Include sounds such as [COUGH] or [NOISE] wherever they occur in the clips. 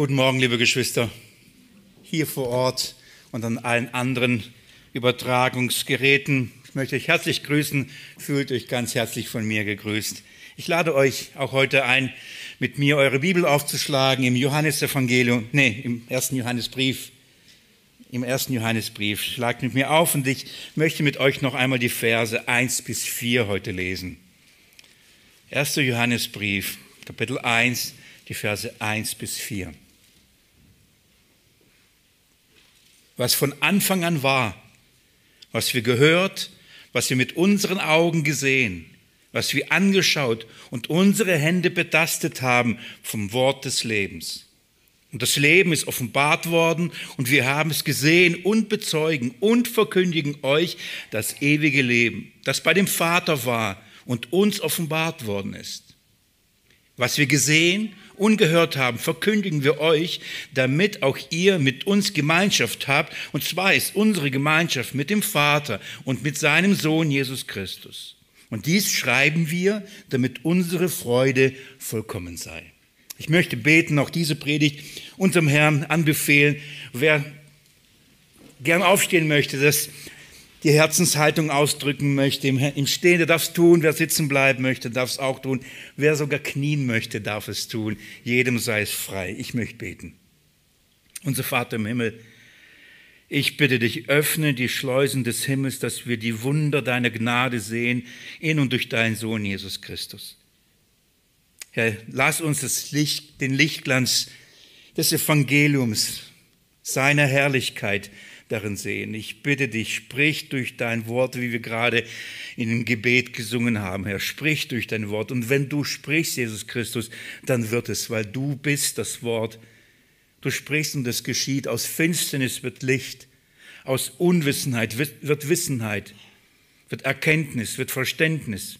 Guten Morgen, liebe Geschwister, hier vor Ort und an allen anderen Übertragungsgeräten. Ich möchte euch herzlich grüßen, fühlt euch ganz herzlich von mir gegrüßt. Ich lade euch auch heute ein, mit mir eure Bibel aufzuschlagen im Johannesevangelium, nee, im ersten Johannesbrief. Im ersten Johannesbrief. Schlagt mit mir auf und ich möchte mit euch noch einmal die Verse 1 bis 4 heute lesen. Erster Johannesbrief, Kapitel 1, die Verse 1 bis 4. Was von Anfang an war, was wir gehört, was wir mit unseren Augen gesehen, was wir angeschaut und unsere Hände betastet haben vom Wort des Lebens. Und das Leben ist offenbart worden und wir haben es gesehen und bezeugen und verkündigen euch das ewige Leben, das bei dem Vater war und uns offenbart worden ist. Was wir gesehen und gehört haben, verkündigen wir euch, damit auch ihr mit uns Gemeinschaft habt. Und zwar ist unsere Gemeinschaft mit dem Vater und mit seinem Sohn Jesus Christus. Und dies schreiben wir, damit unsere Freude vollkommen sei. Ich möchte beten, auch diese Predigt unserem Herrn anbefehlen. Wer gern aufstehen möchte, dass die Herzenshaltung ausdrücken möchte. Im Stehen, der darf es tun. Wer sitzen bleiben möchte, darf es auch tun. Wer sogar knien möchte, darf es tun. Jedem sei es frei. Ich möchte beten. Unser Vater im Himmel, ich bitte dich, öffne die Schleusen des Himmels, dass wir die Wunder deiner Gnade sehen, in und durch deinen Sohn Jesus Christus. Herr, lass uns das Licht, den Lichtglanz des Evangeliums, seiner Herrlichkeit, darin sehen. Ich bitte dich, sprich durch dein Wort, wie wir gerade in dem Gebet gesungen haben, Herr, sprich durch dein Wort. Und wenn du sprichst, Jesus Christus, dann wird es, weil du bist das Wort. Du sprichst und es geschieht. Aus Finsternis wird Licht, aus Unwissenheit wird Wissenheit, wird Erkenntnis, wird Verständnis.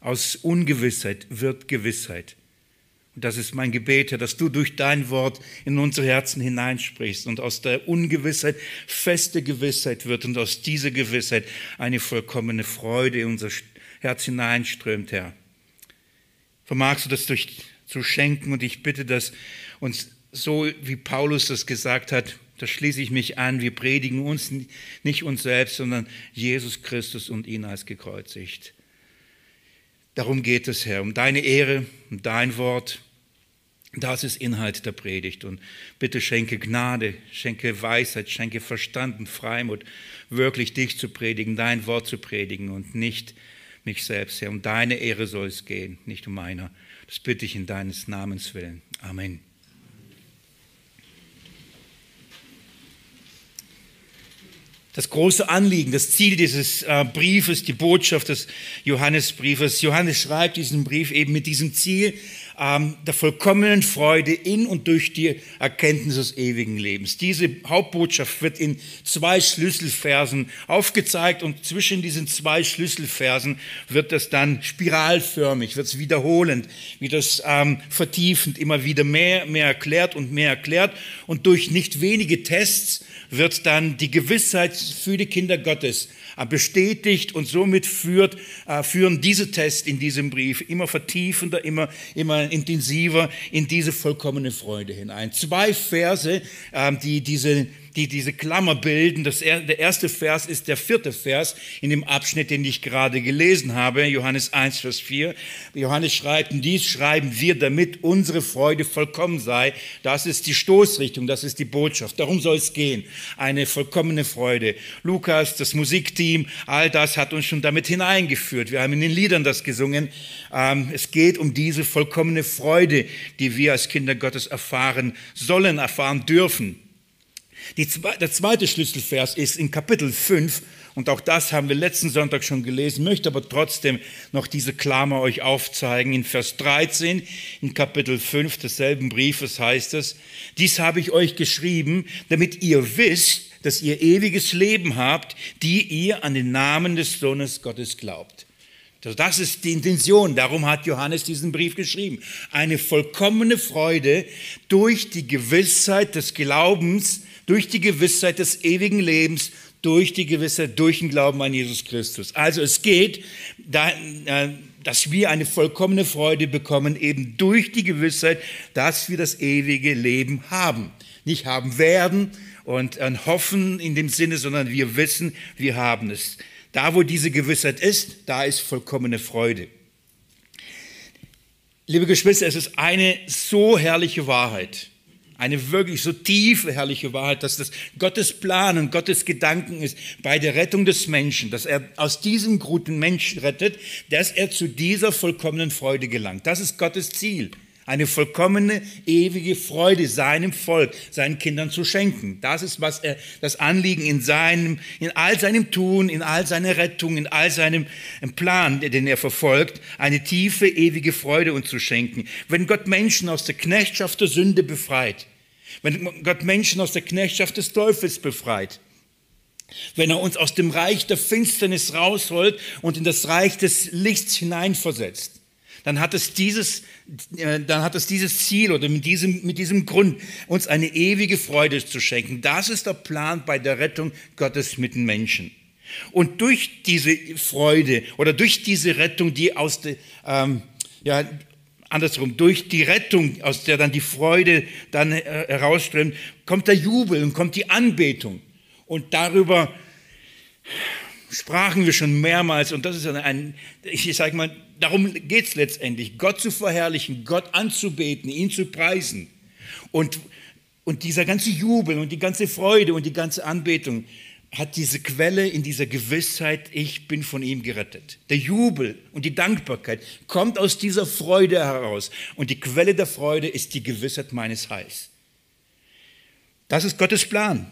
Aus Ungewissheit wird Gewissheit. Und das ist mein Gebet, Herr, dass du durch dein Wort in unsere Herzen hineinsprichst und aus der Ungewissheit feste Gewissheit wird und aus dieser Gewissheit eine vollkommene Freude in unser Herz hineinströmt, Herr. Vermagst du das durch zu schenken und ich bitte, dass uns so wie Paulus das gesagt hat, da schließe ich mich an, wir predigen uns nicht uns selbst, sondern Jesus Christus und ihn als gekreuzigt. Darum geht es, Herr, um deine Ehre, um dein Wort, das ist Inhalt der Predigt. Und bitte schenke Gnade, schenke Weisheit, schenke Verstand und Freimut, wirklich dich zu predigen, dein Wort zu predigen und nicht mich selbst, Herr. Um deine Ehre soll es gehen, nicht um meiner. Das bitte ich in deines Namens willen. Amen. das große Anliegen, das Ziel dieses äh, Briefes, die Botschaft des Johannesbriefes. Johannes schreibt diesen Brief eben mit diesem Ziel ähm, der vollkommenen Freude in und durch die Erkenntnis des ewigen Lebens. Diese Hauptbotschaft wird in zwei Schlüsselversen aufgezeigt und zwischen diesen zwei Schlüsselversen wird das dann spiralförmig, wird es wiederholend, wird es ähm, vertiefend, immer wieder mehr, mehr erklärt und mehr erklärt und durch nicht wenige Tests wird dann die Gewissheit für die Kinder Gottes bestätigt und somit führt, äh, führen diese Tests in diesem Brief immer vertiefender, immer, immer intensiver in diese vollkommene Freude hinein. Zwei Verse, ähm, die diese die diese Klammer bilden. Das, der erste Vers ist der vierte Vers in dem Abschnitt, den ich gerade gelesen habe, Johannes 1, Vers 4. Johannes schreibt, dies schreiben wir, damit unsere Freude vollkommen sei. Das ist die Stoßrichtung, das ist die Botschaft. Darum soll es gehen. Eine vollkommene Freude. Lukas, das Musikteam, all das hat uns schon damit hineingeführt. Wir haben in den Liedern das gesungen. Ähm, es geht um diese vollkommene Freude, die wir als Kinder Gottes erfahren sollen, erfahren dürfen. Die, der zweite Schlüsselvers ist in Kapitel 5 und auch das haben wir letzten Sonntag schon gelesen, möchte aber trotzdem noch diese Klammer euch aufzeigen. In Vers 13 in Kapitel 5 desselben Briefes heißt es, dies habe ich euch geschrieben, damit ihr wisst, dass ihr ewiges Leben habt, die ihr an den Namen des Sohnes Gottes glaubt. Also das ist die Intention, darum hat Johannes diesen Brief geschrieben. Eine vollkommene Freude durch die Gewissheit des Glaubens, durch die Gewissheit des ewigen Lebens, durch die Gewissheit, durch den Glauben an Jesus Christus. Also es geht äh, dass wir eine vollkommene Freude bekommen, eben durch die Gewissheit, dass wir das ewige Leben haben. Nicht haben werden und hoffen in dem Sinne, sondern wir wissen, wir haben es. Da, wo diese Gewissheit ist, da ist vollkommene Freude. Liebe Geschwister, es ist eine so herrliche Wahrheit, eine wirklich so tiefe, herrliche Wahrheit, dass das Gottes Plan und Gottes Gedanken ist bei der Rettung des Menschen, dass er aus diesem guten Mensch rettet, dass er zu dieser vollkommenen Freude gelangt. Das ist Gottes Ziel eine vollkommene, ewige Freude seinem Volk, seinen Kindern zu schenken. Das ist, was er, das Anliegen in seinem, in all seinem Tun, in all seiner Rettung, in all seinem Plan, den er verfolgt, eine tiefe, ewige Freude uns zu schenken. Wenn Gott Menschen aus der Knechtschaft der Sünde befreit, wenn Gott Menschen aus der Knechtschaft des Teufels befreit, wenn er uns aus dem Reich der Finsternis rausholt und in das Reich des Lichts hineinversetzt, dann hat es dieses, äh, dann hat es dieses Ziel oder mit diesem, mit diesem Grund, uns eine ewige Freude zu schenken. Das ist der Plan bei der Rettung Gottes mit den Menschen. Und durch diese Freude oder durch diese Rettung, die aus der, ähm, ja, andersrum, durch die Rettung, aus der dann die Freude dann äh, herausströmt, kommt der Jubel und kommt die Anbetung. Und darüber sprachen wir schon mehrmals und das ist ein, ich sage mal, darum geht es letztendlich, Gott zu verherrlichen, Gott anzubeten, ihn zu preisen. Und, und dieser ganze Jubel und die ganze Freude und die ganze Anbetung hat diese Quelle in dieser Gewissheit, ich bin von ihm gerettet. Der Jubel und die Dankbarkeit kommt aus dieser Freude heraus. Und die Quelle der Freude ist die Gewissheit meines Heils. Das ist Gottes Plan.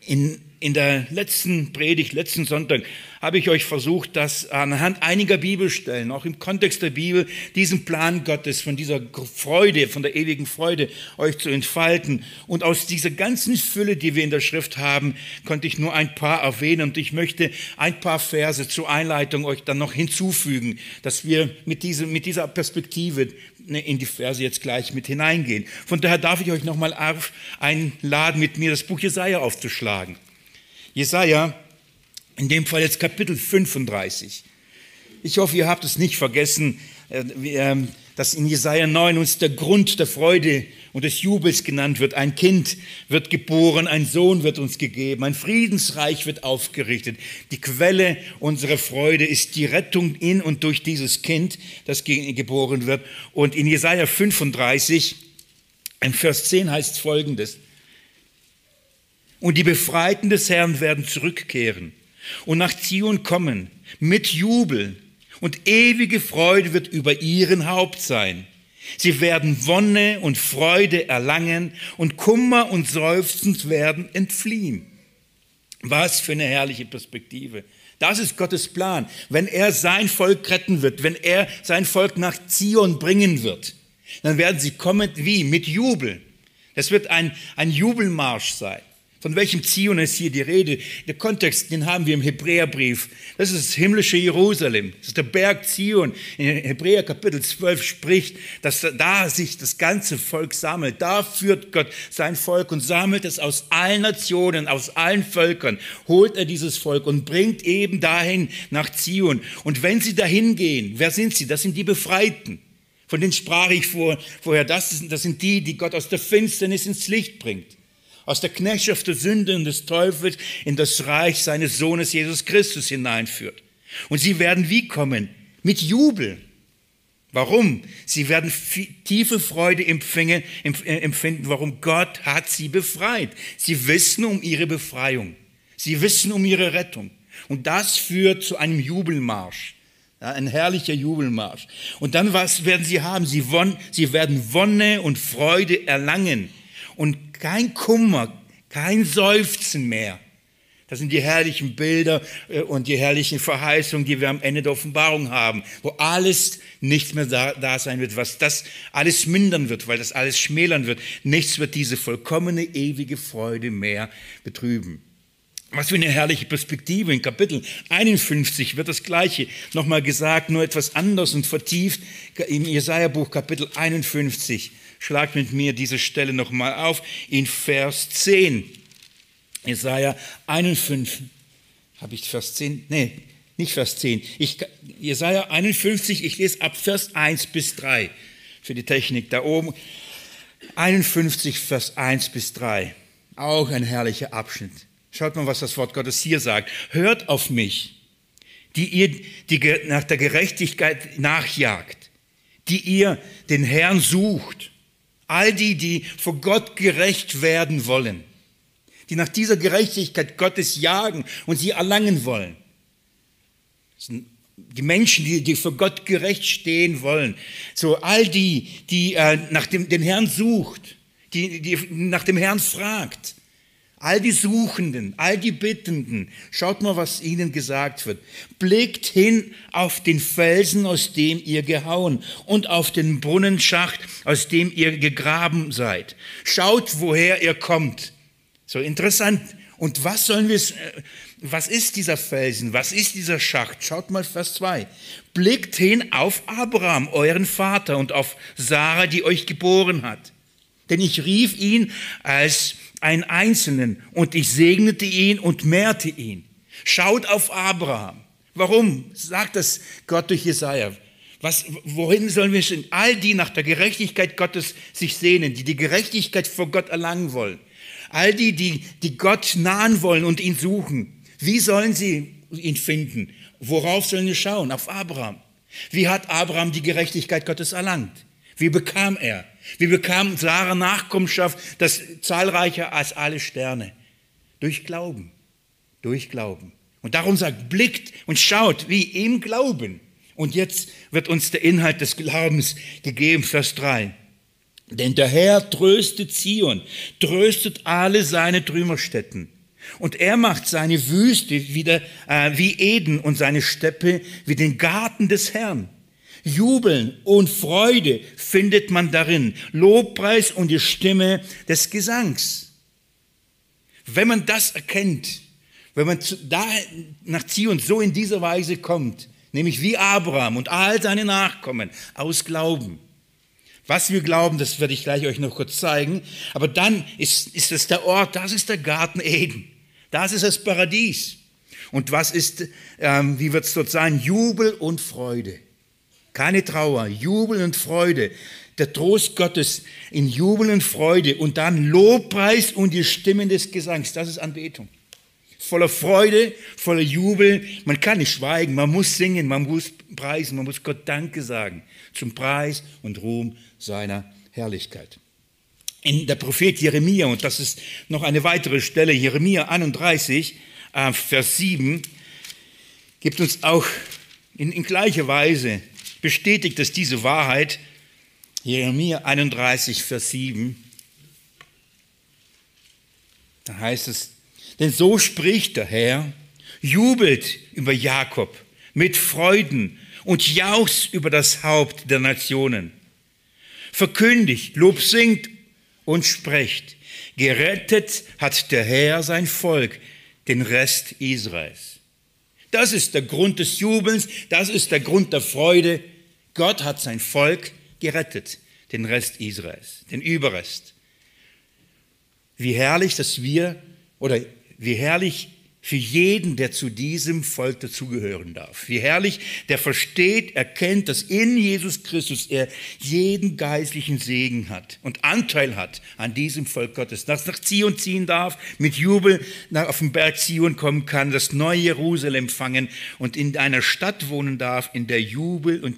In in der letzten Predigt, letzten Sonntag, habe ich euch versucht, das anhand einiger Bibelstellen, auch im Kontext der Bibel, diesen Plan Gottes, von dieser Freude, von der ewigen Freude, euch zu entfalten. Und aus dieser ganzen Fülle, die wir in der Schrift haben, konnte ich nur ein paar erwähnen. Und ich möchte ein paar Verse zur Einleitung euch dann noch hinzufügen, dass wir mit, diesem, mit dieser Perspektive ne, in die Verse jetzt gleich mit hineingehen. Von daher darf ich euch nochmal einladen, mit mir das Buch Jesaja aufzuschlagen. Jesaja, in dem Fall jetzt Kapitel 35. Ich hoffe, ihr habt es nicht vergessen, äh, ähm, dass in Jesaja 9 uns der Grund der Freude und des Jubels genannt wird. Ein Kind wird geboren, ein Sohn wird uns gegeben, ein Friedensreich wird aufgerichtet. Die Quelle unserer Freude ist die Rettung in und durch dieses Kind, das geboren wird. Und in Jesaja 35, im Vers 10 heißt folgendes: und die Befreiten des Herrn werden zurückkehren und nach Zion kommen mit Jubel und ewige Freude wird über ihren Haupt sein. Sie werden Wonne und Freude erlangen und Kummer und Seufzen werden entfliehen. Was für eine herrliche Perspektive. Das ist Gottes Plan. Wenn er sein Volk retten wird, wenn er sein Volk nach Zion bringen wird, dann werden sie kommen wie? Mit Jubel. Das wird ein, ein Jubelmarsch sein. Von welchem Zion ist hier die Rede? Der Kontext, den haben wir im Hebräerbrief. Das ist das himmlische Jerusalem. Das ist der Berg Zion. In Hebräer Kapitel 12 spricht, dass da sich das ganze Volk sammelt. Da führt Gott sein Volk und sammelt es aus allen Nationen, aus allen Völkern. Holt er dieses Volk und bringt eben dahin nach Zion. Und wenn sie dahin gehen, wer sind sie? Das sind die Befreiten. Von denen sprach ich vor, vorher. Das sind die, die Gott aus der Finsternis ins Licht bringt aus der Knechtschaft der Sünde und des Teufels in das Reich seines Sohnes Jesus Christus hineinführt. Und sie werden wie kommen? Mit Jubel. Warum? Sie werden tiefe Freude empfingen, äh, empfinden. Warum? Gott hat sie befreit. Sie wissen um ihre Befreiung. Sie wissen um ihre Rettung. Und das führt zu einem Jubelmarsch. Ja, ein herrlicher Jubelmarsch. Und dann was werden sie haben? Sie, won, sie werden Wonne und Freude erlangen und kein Kummer, kein Seufzen mehr. Das sind die herrlichen Bilder äh, und die herrlichen Verheißungen, die wir am Ende der Offenbarung haben, wo alles nicht mehr da, da, sein wird, was das alles mindern wird, weil das alles schmälern wird. Nichts wird diese vollkommene, ewige Freude mehr betrüben. Was für eine herrliche Perspektive. In Kapitel 51 wird das Gleiche nochmal gesagt, nur etwas anders und vertieft im Jesaja-Buch Kapitel 51. Schlagt mit mir diese Stelle nochmal auf in Vers 10. Jesaja 51. Habe ich Vers 10? Nee, nicht Vers 10. Ich, Jesaja 51, ich lese ab Vers 1 bis 3 für die Technik da oben. 51, Vers 1 bis 3. Auch ein herrlicher Abschnitt. Schaut mal, was das Wort Gottes hier sagt. Hört auf mich, die ihr die nach der Gerechtigkeit nachjagt, die ihr den Herrn sucht. All die, die vor Gott gerecht werden wollen, die nach dieser Gerechtigkeit Gottes jagen und sie erlangen wollen. Das sind die Menschen, die, die für Gott gerecht stehen wollen. So all die, die äh, nach dem den Herrn sucht, die, die nach dem Herrn fragt. All die Suchenden, all die Bittenden, schaut mal, was ihnen gesagt wird. Blickt hin auf den Felsen, aus dem ihr gehauen und auf den Brunnenschacht, aus dem ihr gegraben seid. Schaut, woher ihr kommt. So interessant. Und was sollen wir, äh, was ist dieser Felsen? Was ist dieser Schacht? Schaut mal Vers 2. Blickt hin auf Abraham, euren Vater, und auf Sarah, die euch geboren hat. Denn ich rief ihn als einen Einzelnen und ich segnete ihn und mehrte ihn. Schaut auf Abraham. Warum sagt das Gott durch Jesaja? Was, wohin sollen wir hin? All die nach der Gerechtigkeit Gottes sich sehnen, die die Gerechtigkeit vor Gott erlangen wollen. All die, die, die Gott nahen wollen und ihn suchen. Wie sollen sie ihn finden? Worauf sollen sie schauen? Auf Abraham. Wie hat Abraham die Gerechtigkeit Gottes erlangt? Wie bekam er? Wie bekam Sarah Nachkommenschaft, das zahlreicher als alle Sterne? Durch Glauben. Durch Glauben. Und darum sagt, blickt und schaut, wie im Glauben. Und jetzt wird uns der Inhalt des Glaubens gegeben, Vers 3. Denn der Herr tröstet Zion, tröstet alle seine Trümmerstätten. Und er macht seine Wüste wieder äh, wie Eden und seine Steppe wie den Garten des Herrn. Jubeln und Freude findet man darin, Lobpreis und die Stimme des Gesangs. Wenn man das erkennt, wenn man da nach Zion so in dieser Weise kommt, nämlich wie Abraham und all seine Nachkommen aus Glauben, was wir glauben, das werde ich gleich euch noch kurz zeigen, aber dann ist, ist es der Ort, das ist der Garten Eden, das ist das Paradies. Und was ist, ähm, wie wird es dort sein? Jubel und Freude. Keine Trauer, Jubel und Freude. Der Trost Gottes in Jubel und Freude und dann Lobpreis und die Stimmen des Gesangs. Das ist Anbetung. Voller Freude, voller Jubel. Man kann nicht schweigen, man muss singen, man muss preisen, man muss Gott Danke sagen. Zum Preis und Ruhm seiner Herrlichkeit. In der Prophet Jeremia, und das ist noch eine weitere Stelle, Jeremia 31, äh, Vers 7, gibt uns auch in, in gleicher Weise bestätigt es diese Wahrheit. Jeremia 31, Vers 7. Da heißt es, denn so spricht der Herr, jubelt über Jakob mit Freuden und jauchzt über das Haupt der Nationen. Verkündigt, Lob singt und sprecht. Gerettet hat der Herr sein Volk, den Rest Israels. Das ist der Grund des Jubels, das ist der Grund der Freude. Gott hat sein Volk gerettet, den Rest Israels, den Überrest. Wie herrlich, dass wir, oder wie herrlich für jeden, der zu diesem Volk dazugehören darf. Wie herrlich, der versteht, erkennt, dass in Jesus Christus er jeden geistlichen Segen hat und Anteil hat an diesem Volk Gottes, das nach Zion ziehen darf, mit Jubel nach auf den Berg Zion kommen kann, das neue Jerusalem empfangen und in einer Stadt wohnen darf, in der Jubel und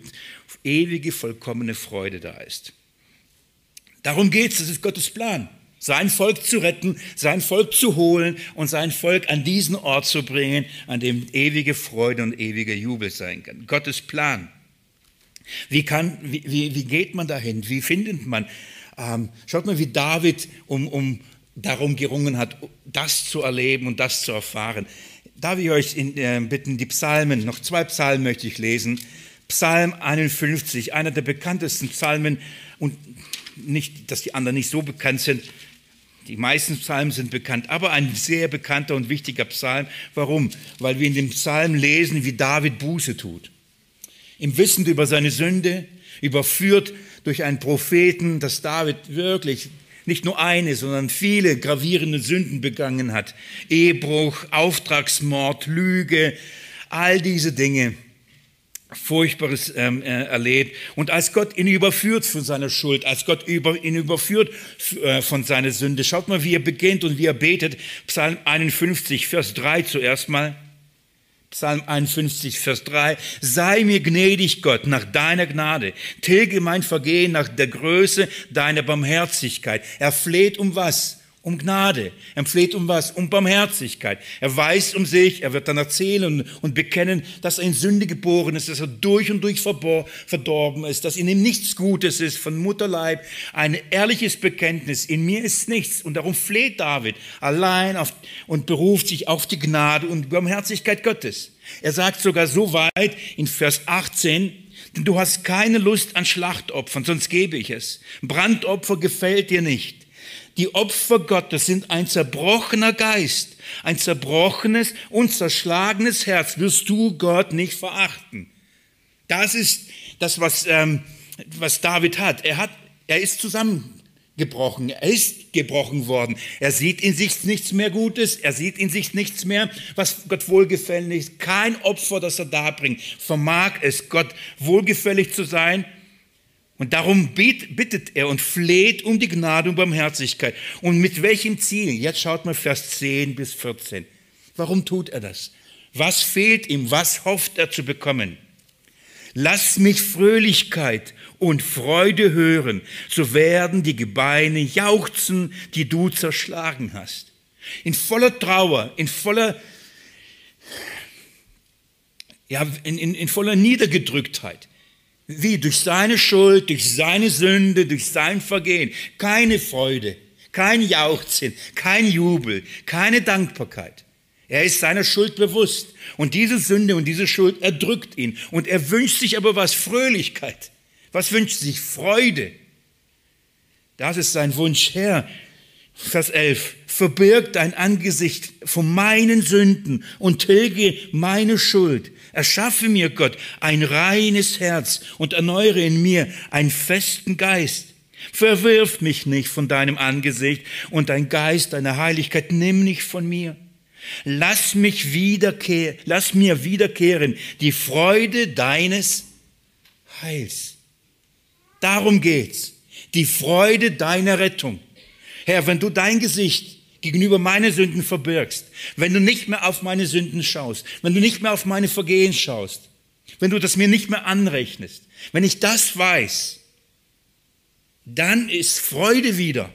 ewige vollkommene Freude da ist. Darum geht es, das ist Gottes Plan sein Volk zu retten, sein Volk zu holen und sein Volk an diesen Ort zu bringen, an dem ewige Freude und ewiger Jubel sein kann. Gottes Plan. Wie, kann, wie, wie, geht man dahin? Wie findet man? Ähm, schaut mal, wie David um, um darum gerungen hat, das zu erleben und das zu erfahren. Darf ich euch in, äh, bitten, die Psalmen, noch zwei Psalmen möchte ich lesen. Psalm 51, einer der bekanntesten Psalmen und nicht, dass die anderen nicht so bekannt sind, die meisten Psalmen sind bekannt, aber ein sehr bekannter und wichtiger Psalm. Warum? Weil wir in dem Psalm lesen, wie David Buße tut. Im Wissen über seine Sünde, überführt durch einen Propheten, dass David wirklich nicht nur eine, sondern viele gravierende Sünden begangen hat. Ehebruch, Auftragsmord, Lüge, all diese Dinge. Furchtbares ähm, äh, erlebt. Und als Gott ihn überführt von seiner Schuld, als Gott über, ihn überführt äh, von seiner Sünde, schaut mal, wie er beginnt und wie er betet. Psalm 51, Vers 3 zuerst mal. Psalm 51, Vers 3. Sei mir gnädig, Gott, nach deiner Gnade. Tilge mein Vergehen nach der Größe deiner Barmherzigkeit. Er fleht um was? Um Gnade. Er fleht um was? Um Barmherzigkeit. Er weiß um sich, er wird dann erzählen und bekennen, dass er in Sünde geboren ist, dass er durch und durch verdorben ist, dass in ihm nichts Gutes ist, von Mutterleib. Ein ehrliches Bekenntnis, in mir ist nichts. Und darum fleht David allein auf, und beruft sich auf die Gnade und Barmherzigkeit Gottes. Er sagt sogar so weit in Vers 18, denn du hast keine Lust an Schlachtopfern, sonst gebe ich es. Brandopfer gefällt dir nicht. Die Opfer Gottes sind ein zerbrochener Geist, ein zerbrochenes und zerschlagenes Herz wirst du Gott nicht verachten. Das ist das, was, ähm, was David hat. Er hat, er ist zusammengebrochen. Er ist gebrochen worden. Er sieht in sich nichts mehr Gutes. Er sieht in sich nichts mehr, was Gott wohlgefällig ist. Kein Opfer, das er darbringt, vermag es, Gott wohlgefällig zu sein und darum bittet er und fleht um die Gnade und Barmherzigkeit. Und mit welchem Ziel? Jetzt schaut mal Vers 10 bis 14. Warum tut er das? Was fehlt ihm? Was hofft er zu bekommen? Lass mich Fröhlichkeit und Freude hören, so werden die Gebeine jauchzen, die du zerschlagen hast. In voller Trauer, in voller, ja, in, in, in voller Niedergedrücktheit wie? Durch seine Schuld, durch seine Sünde, durch sein Vergehen. Keine Freude, kein Jauchzen, kein Jubel, keine Dankbarkeit. Er ist seiner Schuld bewusst. Und diese Sünde und diese Schuld erdrückt ihn. Und er wünscht sich aber was? Fröhlichkeit. Was wünscht sich? Freude. Das ist sein Wunsch. Herr, Vers 11, verbirg dein Angesicht von meinen Sünden und tilge meine Schuld. Erschaffe mir, Gott, ein reines Herz und erneuere in mir einen festen Geist. Verwirf mich nicht von deinem Angesicht und dein Geist, deine Heiligkeit, nimm nicht von mir. Lass mich wiederkehren, lass mir wiederkehren die Freude deines Heils. Darum geht's. Die Freude deiner Rettung. Herr, wenn du dein Gesicht gegenüber meine Sünden verbirgst, wenn du nicht mehr auf meine Sünden schaust, wenn du nicht mehr auf meine Vergehen schaust, wenn du das mir nicht mehr anrechnest, wenn ich das weiß, dann ist Freude wieder,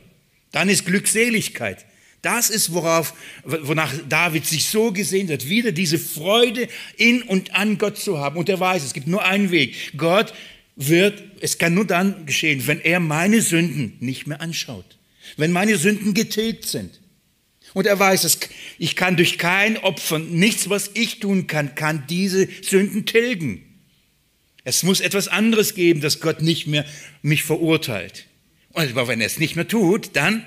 dann ist Glückseligkeit. Das ist, worauf, wonach David sich so gesehnt hat, wieder diese Freude in und an Gott zu haben. Und er weiß, es gibt nur einen Weg. Gott wird, es kann nur dann geschehen, wenn er meine Sünden nicht mehr anschaut. Wenn meine Sünden getilgt sind. Und er weiß es, ich kann durch kein Opfer, nichts, was ich tun kann, kann diese Sünden tilgen. Es muss etwas anderes geben, dass Gott nicht mehr mich verurteilt. Und aber wenn er es nicht mehr tut, dann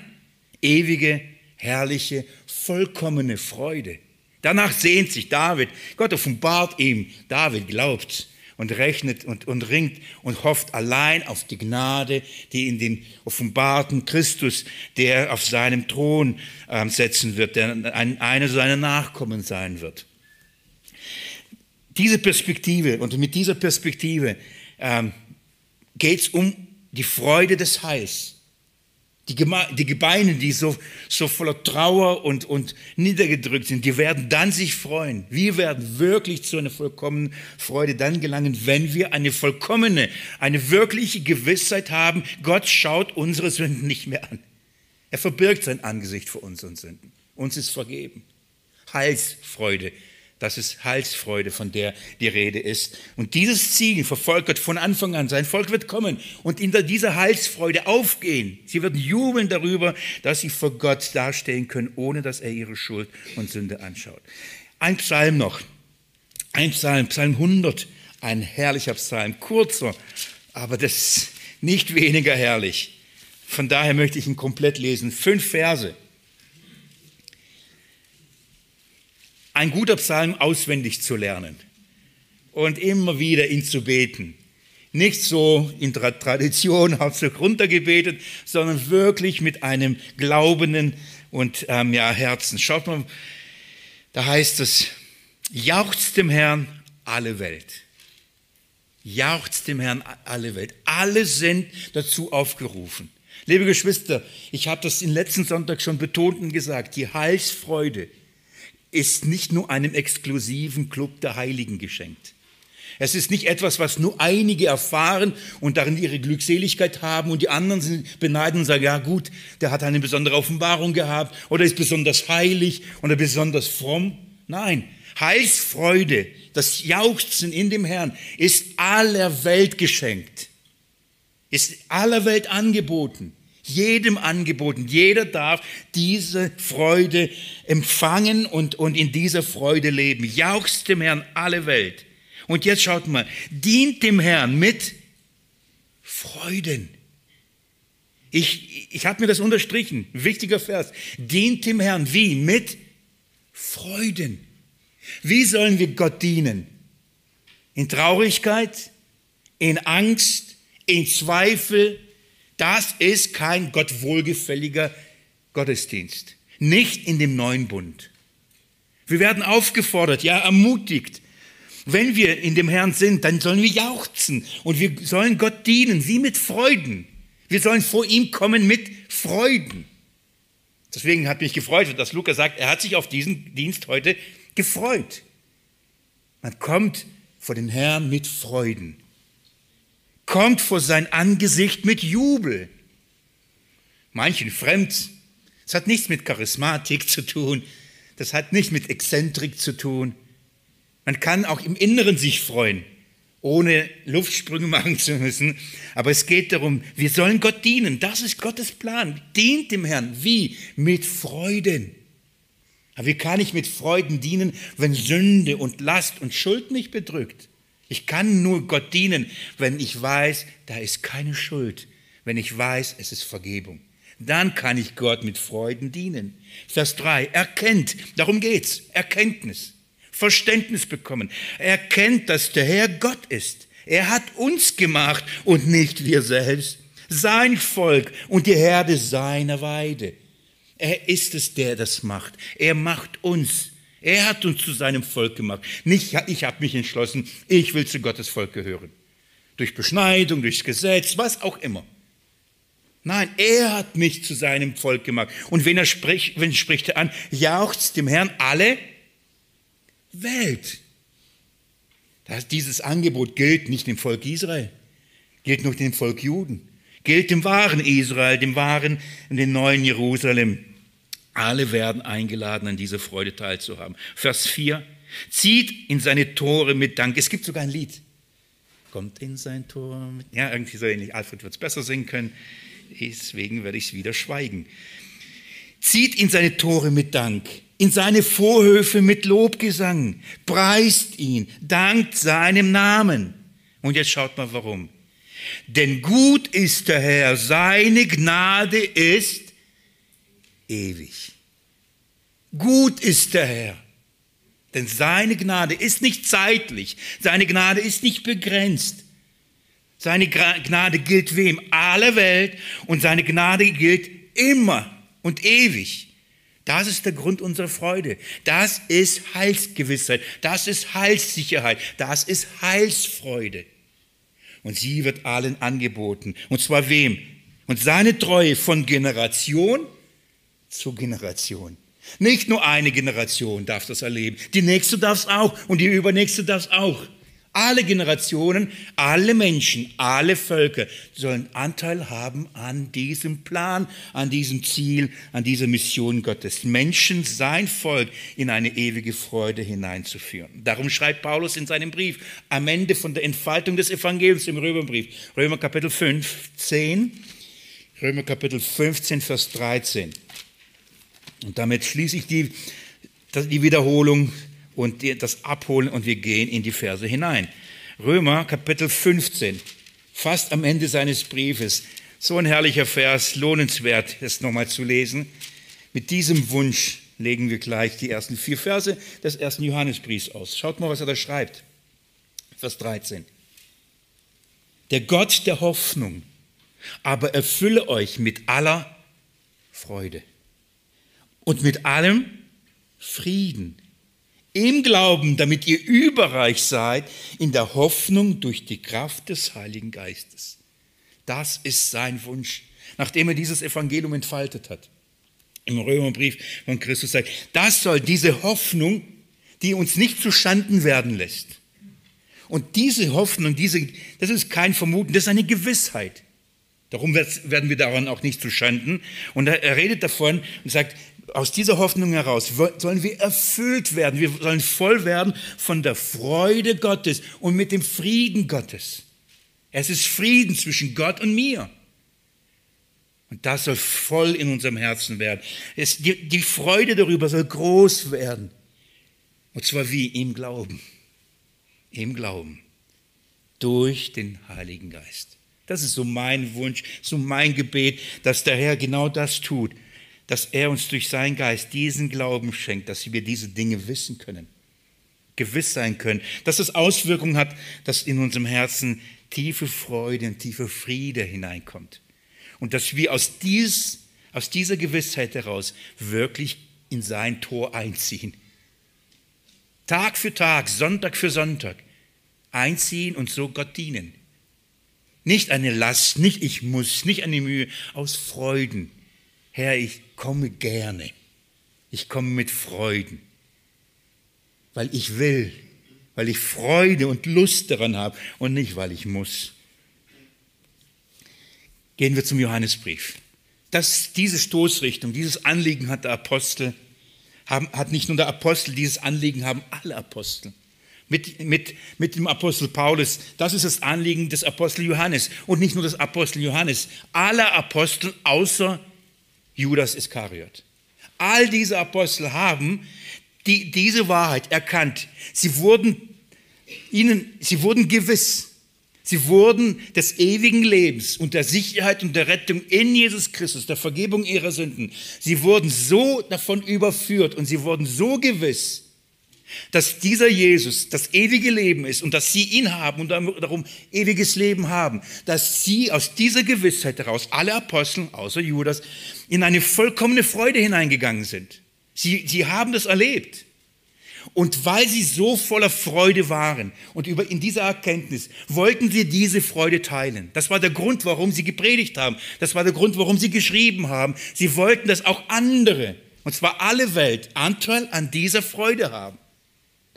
ewige, herrliche, vollkommene Freude. Danach sehnt sich David. Gott offenbart ihm. David glaubt und rechnet und, und ringt und hofft allein auf die Gnade, die in den offenbarten Christus, der auf seinem Thron äh, setzen wird, der ein, einer seiner Nachkommen sein wird. Diese Perspektive und mit dieser Perspektive ähm, geht es um die Freude des Heils. Die, die Gebeine, die so, so voller Trauer und, und niedergedrückt sind, die werden dann sich freuen. Wir werden wirklich zu einer vollkommenen Freude dann gelangen, wenn wir eine vollkommene, eine wirkliche Gewissheit haben, Gott schaut unsere Sünden nicht mehr an. Er verbirgt sein Angesicht vor unseren Sünden. Uns ist vergeben. Heilsfreude das ist Heilsfreude, von der die Rede ist. Und dieses Ziel verfolgt Gott von Anfang an. Sein Volk wird kommen und in dieser Heilsfreude aufgehen. Sie werden jubeln darüber, dass sie vor Gott dastehen können, ohne dass er ihre Schuld und Sünde anschaut. Ein Psalm noch. Ein Psalm, Psalm 100. Ein herrlicher Psalm. Kurzer, aber das ist nicht weniger herrlich. Von daher möchte ich ihn komplett lesen. Fünf Verse. Ein guter Psalm auswendig zu lernen und immer wieder ihn zu beten. Nicht so in der Tradition [LAUGHS] hauptsächlich runtergebetet, sondern wirklich mit einem glaubenden und ähm, ja, Herzen. Schaut mal, da heißt es, Jauchzt dem Herrn alle Welt. Jauchzt dem Herrn alle Welt. Alle sind dazu aufgerufen. Liebe Geschwister, ich habe das den letzten Sonntag schon betont und gesagt, die Heilsfreude ist nicht nur einem exklusiven Club der Heiligen geschenkt. Es ist nicht etwas, was nur einige erfahren und darin ihre Glückseligkeit haben und die anderen sind beneiden und sagen, ja gut, der hat eine besondere Offenbarung gehabt oder ist besonders heilig oder besonders fromm. Nein, Heilsfreude, das Jauchzen in dem Herrn ist aller Welt geschenkt, ist aller Welt angeboten, jedem angeboten. Jeder darf diese Freude empfangen und, und in dieser Freude leben. Jauchzt dem Herrn alle Welt. Und jetzt schaut mal, dient dem Herrn mit Freuden. Ich, ich habe mir das unterstrichen, wichtiger Vers. Dient dem Herrn wie? Mit Freuden. Wie sollen wir Gott dienen? In Traurigkeit, in Angst, in Zweifel. Das ist kein Gott wohlgefälliger Gottesdienst. Nicht in dem neuen Bund. Wir werden aufgefordert, ja ermutigt. Wenn wir in dem Herrn sind, dann sollen wir jauchzen und wir sollen Gott dienen, wie mit Freuden. Wir sollen vor ihm kommen mit Freuden. Deswegen hat mich gefreut, dass Lukas sagt, er hat sich auf diesen Dienst heute gefreut. Man kommt vor den Herrn mit Freuden, kommt vor sein Angesicht mit Jubel. Manchen fremd. Das hat nichts mit Charismatik zu tun, das hat nicht mit Exzentrik zu tun. Man kann auch im Inneren sich freuen, ohne Luftsprünge [LAUGHS] machen zu müssen. Aber es geht darum, wir sollen Gott dienen. Das ist Gottes Plan. Dient dem Herrn. Wie? Mit Freuden. Aber wie kann ich mit Freuden dienen, wenn Sünde und Last und Schuld mich bedrückt? Ich kann nur Gott dienen, wenn ich weiß, da ist keine Schuld, wenn ich weiß, es ist Vergebung. Dann kann ich Gott mit Freuden dienen. Vers 3, erkennt, darum geht's, Erkenntnis, Verständnis bekommen. Erkennt, dass der Herr Gott ist. Er hat uns gemacht und nicht wir selbst. Sein Volk und die Herde seiner Weide. Er ist es, der das macht. Er macht uns. Er hat uns zu seinem Volk gemacht. Nicht, ich habe mich entschlossen, ich will zu Gottes Volk gehören. Durch Beschneidung, durchs Gesetz, was auch immer. Nein, er hat mich zu seinem Volk gemacht. Und wenn er spricht, wenn spricht er an, jauchzt dem Herrn alle Welt. Das, dieses Angebot gilt nicht dem Volk Israel, gilt nur dem Volk Juden gilt dem wahren Israel, dem wahren, dem neuen Jerusalem. Alle werden eingeladen, an dieser Freude teilzuhaben. Vers 4. Zieht in seine Tore mit Dank. Es gibt sogar ein Lied. Kommt in sein Tor mit. Ja, irgendwie so ähnlich. Alfred wird es besser singen können. Deswegen werde ich es wieder schweigen. Zieht in seine Tore mit Dank, in seine Vorhöfe mit Lobgesang, preist ihn, dankt seinem Namen. Und jetzt schaut mal warum. Denn gut ist der Herr, seine Gnade ist ewig. Gut ist der Herr. Denn seine Gnade ist nicht zeitlich, seine Gnade ist nicht begrenzt. Seine Gnade gilt wem? Alle Welt und seine Gnade gilt immer und ewig. Das ist der Grund unserer Freude. Das ist Heilsgewissheit. Das ist Heilssicherheit. Das ist Heilsfreude und sie wird allen angeboten. Und zwar wem? Und seine Treue von Generation zu Generation. Nicht nur eine Generation darf das erleben, die nächste darf es auch und die übernächste darf es auch. Alle Generationen, alle Menschen, alle Völker sollen Anteil haben an diesem Plan, an diesem Ziel, an dieser Mission Gottes. Menschen, sein Volk in eine ewige Freude hineinzuführen. Darum schreibt Paulus in seinem Brief am Ende von der Entfaltung des Evangeliums im Römerbrief, Römer Kapitel 15, Römer Kapitel 15, Vers 13. Und damit schließe ich die, die Wiederholung und das abholen und wir gehen in die Verse hinein. Römer Kapitel 15, fast am Ende seines Briefes. So ein herrlicher Vers, lohnenswert, es nochmal zu lesen. Mit diesem Wunsch legen wir gleich die ersten vier Verse des ersten Johannesbriefs aus. Schaut mal, was er da schreibt. Vers 13. Der Gott der Hoffnung aber erfülle euch mit aller Freude und mit allem Frieden im Glauben, damit ihr überreich seid in der Hoffnung durch die Kraft des Heiligen Geistes. Das ist sein Wunsch, nachdem er dieses Evangelium entfaltet hat. Im Römerbrief von Christus sagt, das soll diese Hoffnung, die uns nicht zu Schanden werden lässt. Und diese Hoffnung, diese, das ist kein Vermuten, das ist eine Gewissheit. Darum werden wir daran auch nicht zu Schanden. Und er redet davon und sagt, aus dieser Hoffnung heraus sollen wir erfüllt werden. Wir sollen voll werden von der Freude Gottes und mit dem Frieden Gottes. Es ist Frieden zwischen Gott und mir. Und das soll voll in unserem Herzen werden. Es, die, die Freude darüber soll groß werden. Und zwar wie? Im Glauben. Im Glauben. Durch den Heiligen Geist. Das ist so mein Wunsch, so mein Gebet, dass der Herr genau das tut dass er uns durch seinen Geist diesen Glauben schenkt, dass wir diese Dinge wissen können, gewiss sein können, dass es Auswirkungen hat, dass in unserem Herzen tiefe Freude und tiefe Friede hineinkommt. Und dass wir aus, dies, aus dieser Gewissheit heraus wirklich in sein Tor einziehen. Tag für Tag, Sonntag für Sonntag einziehen und so Gott dienen. Nicht eine Last, nicht ich muss, nicht eine Mühe, aus Freuden. Herr, ich komme gerne. Ich komme mit Freuden, weil ich will, weil ich Freude und Lust daran habe und nicht, weil ich muss. Gehen wir zum Johannesbrief. Das, diese Stoßrichtung, dieses Anliegen hat der Apostel, haben, hat nicht nur der Apostel, dieses Anliegen haben alle Apostel. Mit, mit, mit dem Apostel Paulus, das ist das Anliegen des Apostel Johannes. Und nicht nur des Apostel Johannes, aller Apostel außer Judas Iskariot. All diese Apostel haben die, diese Wahrheit erkannt. Sie wurden, ihnen, sie wurden gewiss. Sie wurden des ewigen Lebens und der Sicherheit und der Rettung in Jesus Christus, der Vergebung ihrer Sünden. Sie wurden so davon überführt und sie wurden so gewiss, dass dieser Jesus das ewige Leben ist und dass sie ihn haben und darum ewiges Leben haben, dass sie aus dieser Gewissheit heraus, alle Apostel außer Judas, in eine vollkommene Freude hineingegangen sind. Sie, sie haben das erlebt. Und weil sie so voller Freude waren und über, in dieser Erkenntnis wollten sie diese Freude teilen. Das war der Grund, warum sie gepredigt haben. Das war der Grund, warum sie geschrieben haben. Sie wollten, dass auch andere, und zwar alle Welt, Anteil an dieser Freude haben.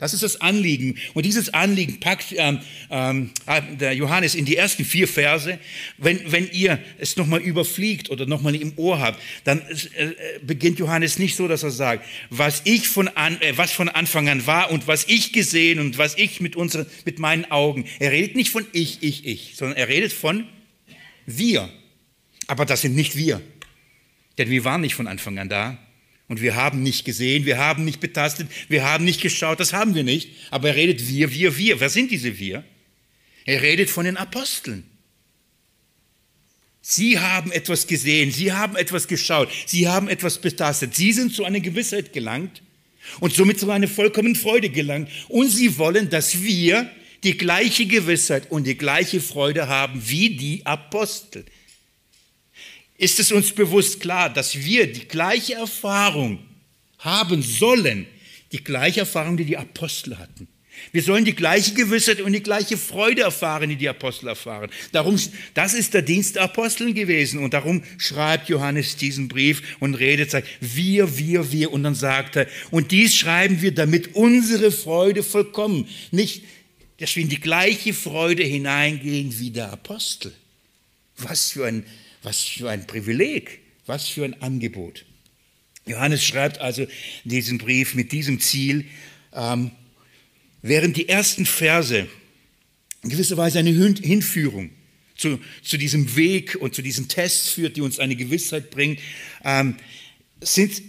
Das ist das Anliegen. Und dieses Anliegen packt ähm, ähm, der Johannes in die ersten vier Verse. Wenn, wenn ihr es nochmal überfliegt oder nochmal im Ohr habt, dann äh, beginnt Johannes nicht so, dass er sagt, was ich von, an, äh, was von Anfang an war und was ich gesehen und was ich mit, unseren, mit meinen Augen. Er redet nicht von ich, ich, ich, sondern er redet von wir. Aber das sind nicht wir. Denn wir waren nicht von Anfang an da. Und wir haben nicht gesehen, wir haben nicht betastet, wir haben nicht geschaut, das haben wir nicht. Aber er redet wir, wir, wir. Wer sind diese wir? Er redet von den Aposteln. Sie haben etwas gesehen, sie haben etwas geschaut, sie haben etwas betastet, sie sind zu einer Gewissheit gelangt und somit zu einer vollkommenen Freude gelangt. Und sie wollen, dass wir die gleiche Gewissheit und die gleiche Freude haben wie die Apostel ist es uns bewusst klar, dass wir die gleiche Erfahrung haben sollen, die gleiche Erfahrung, die die Apostel hatten. Wir sollen die gleiche Gewissheit und die gleiche Freude erfahren, die die Apostel erfahren. Darum, das ist der Dienst der Apostel gewesen. Und darum schreibt Johannes diesen Brief und redet, sagt, wir, wir, wir. Und dann sagt er, und dies schreiben wir, damit unsere Freude vollkommen, nicht, dass wir in die gleiche Freude hineingehen wie der Apostel. Was für ein was für ein Privileg, was für ein Angebot. Johannes schreibt also diesen Brief mit diesem Ziel, ähm, während die ersten Verse in gewisser Weise eine Hinführung zu, zu diesem Weg und zu diesem Test führt, die uns eine Gewissheit bringt, ähm, sind,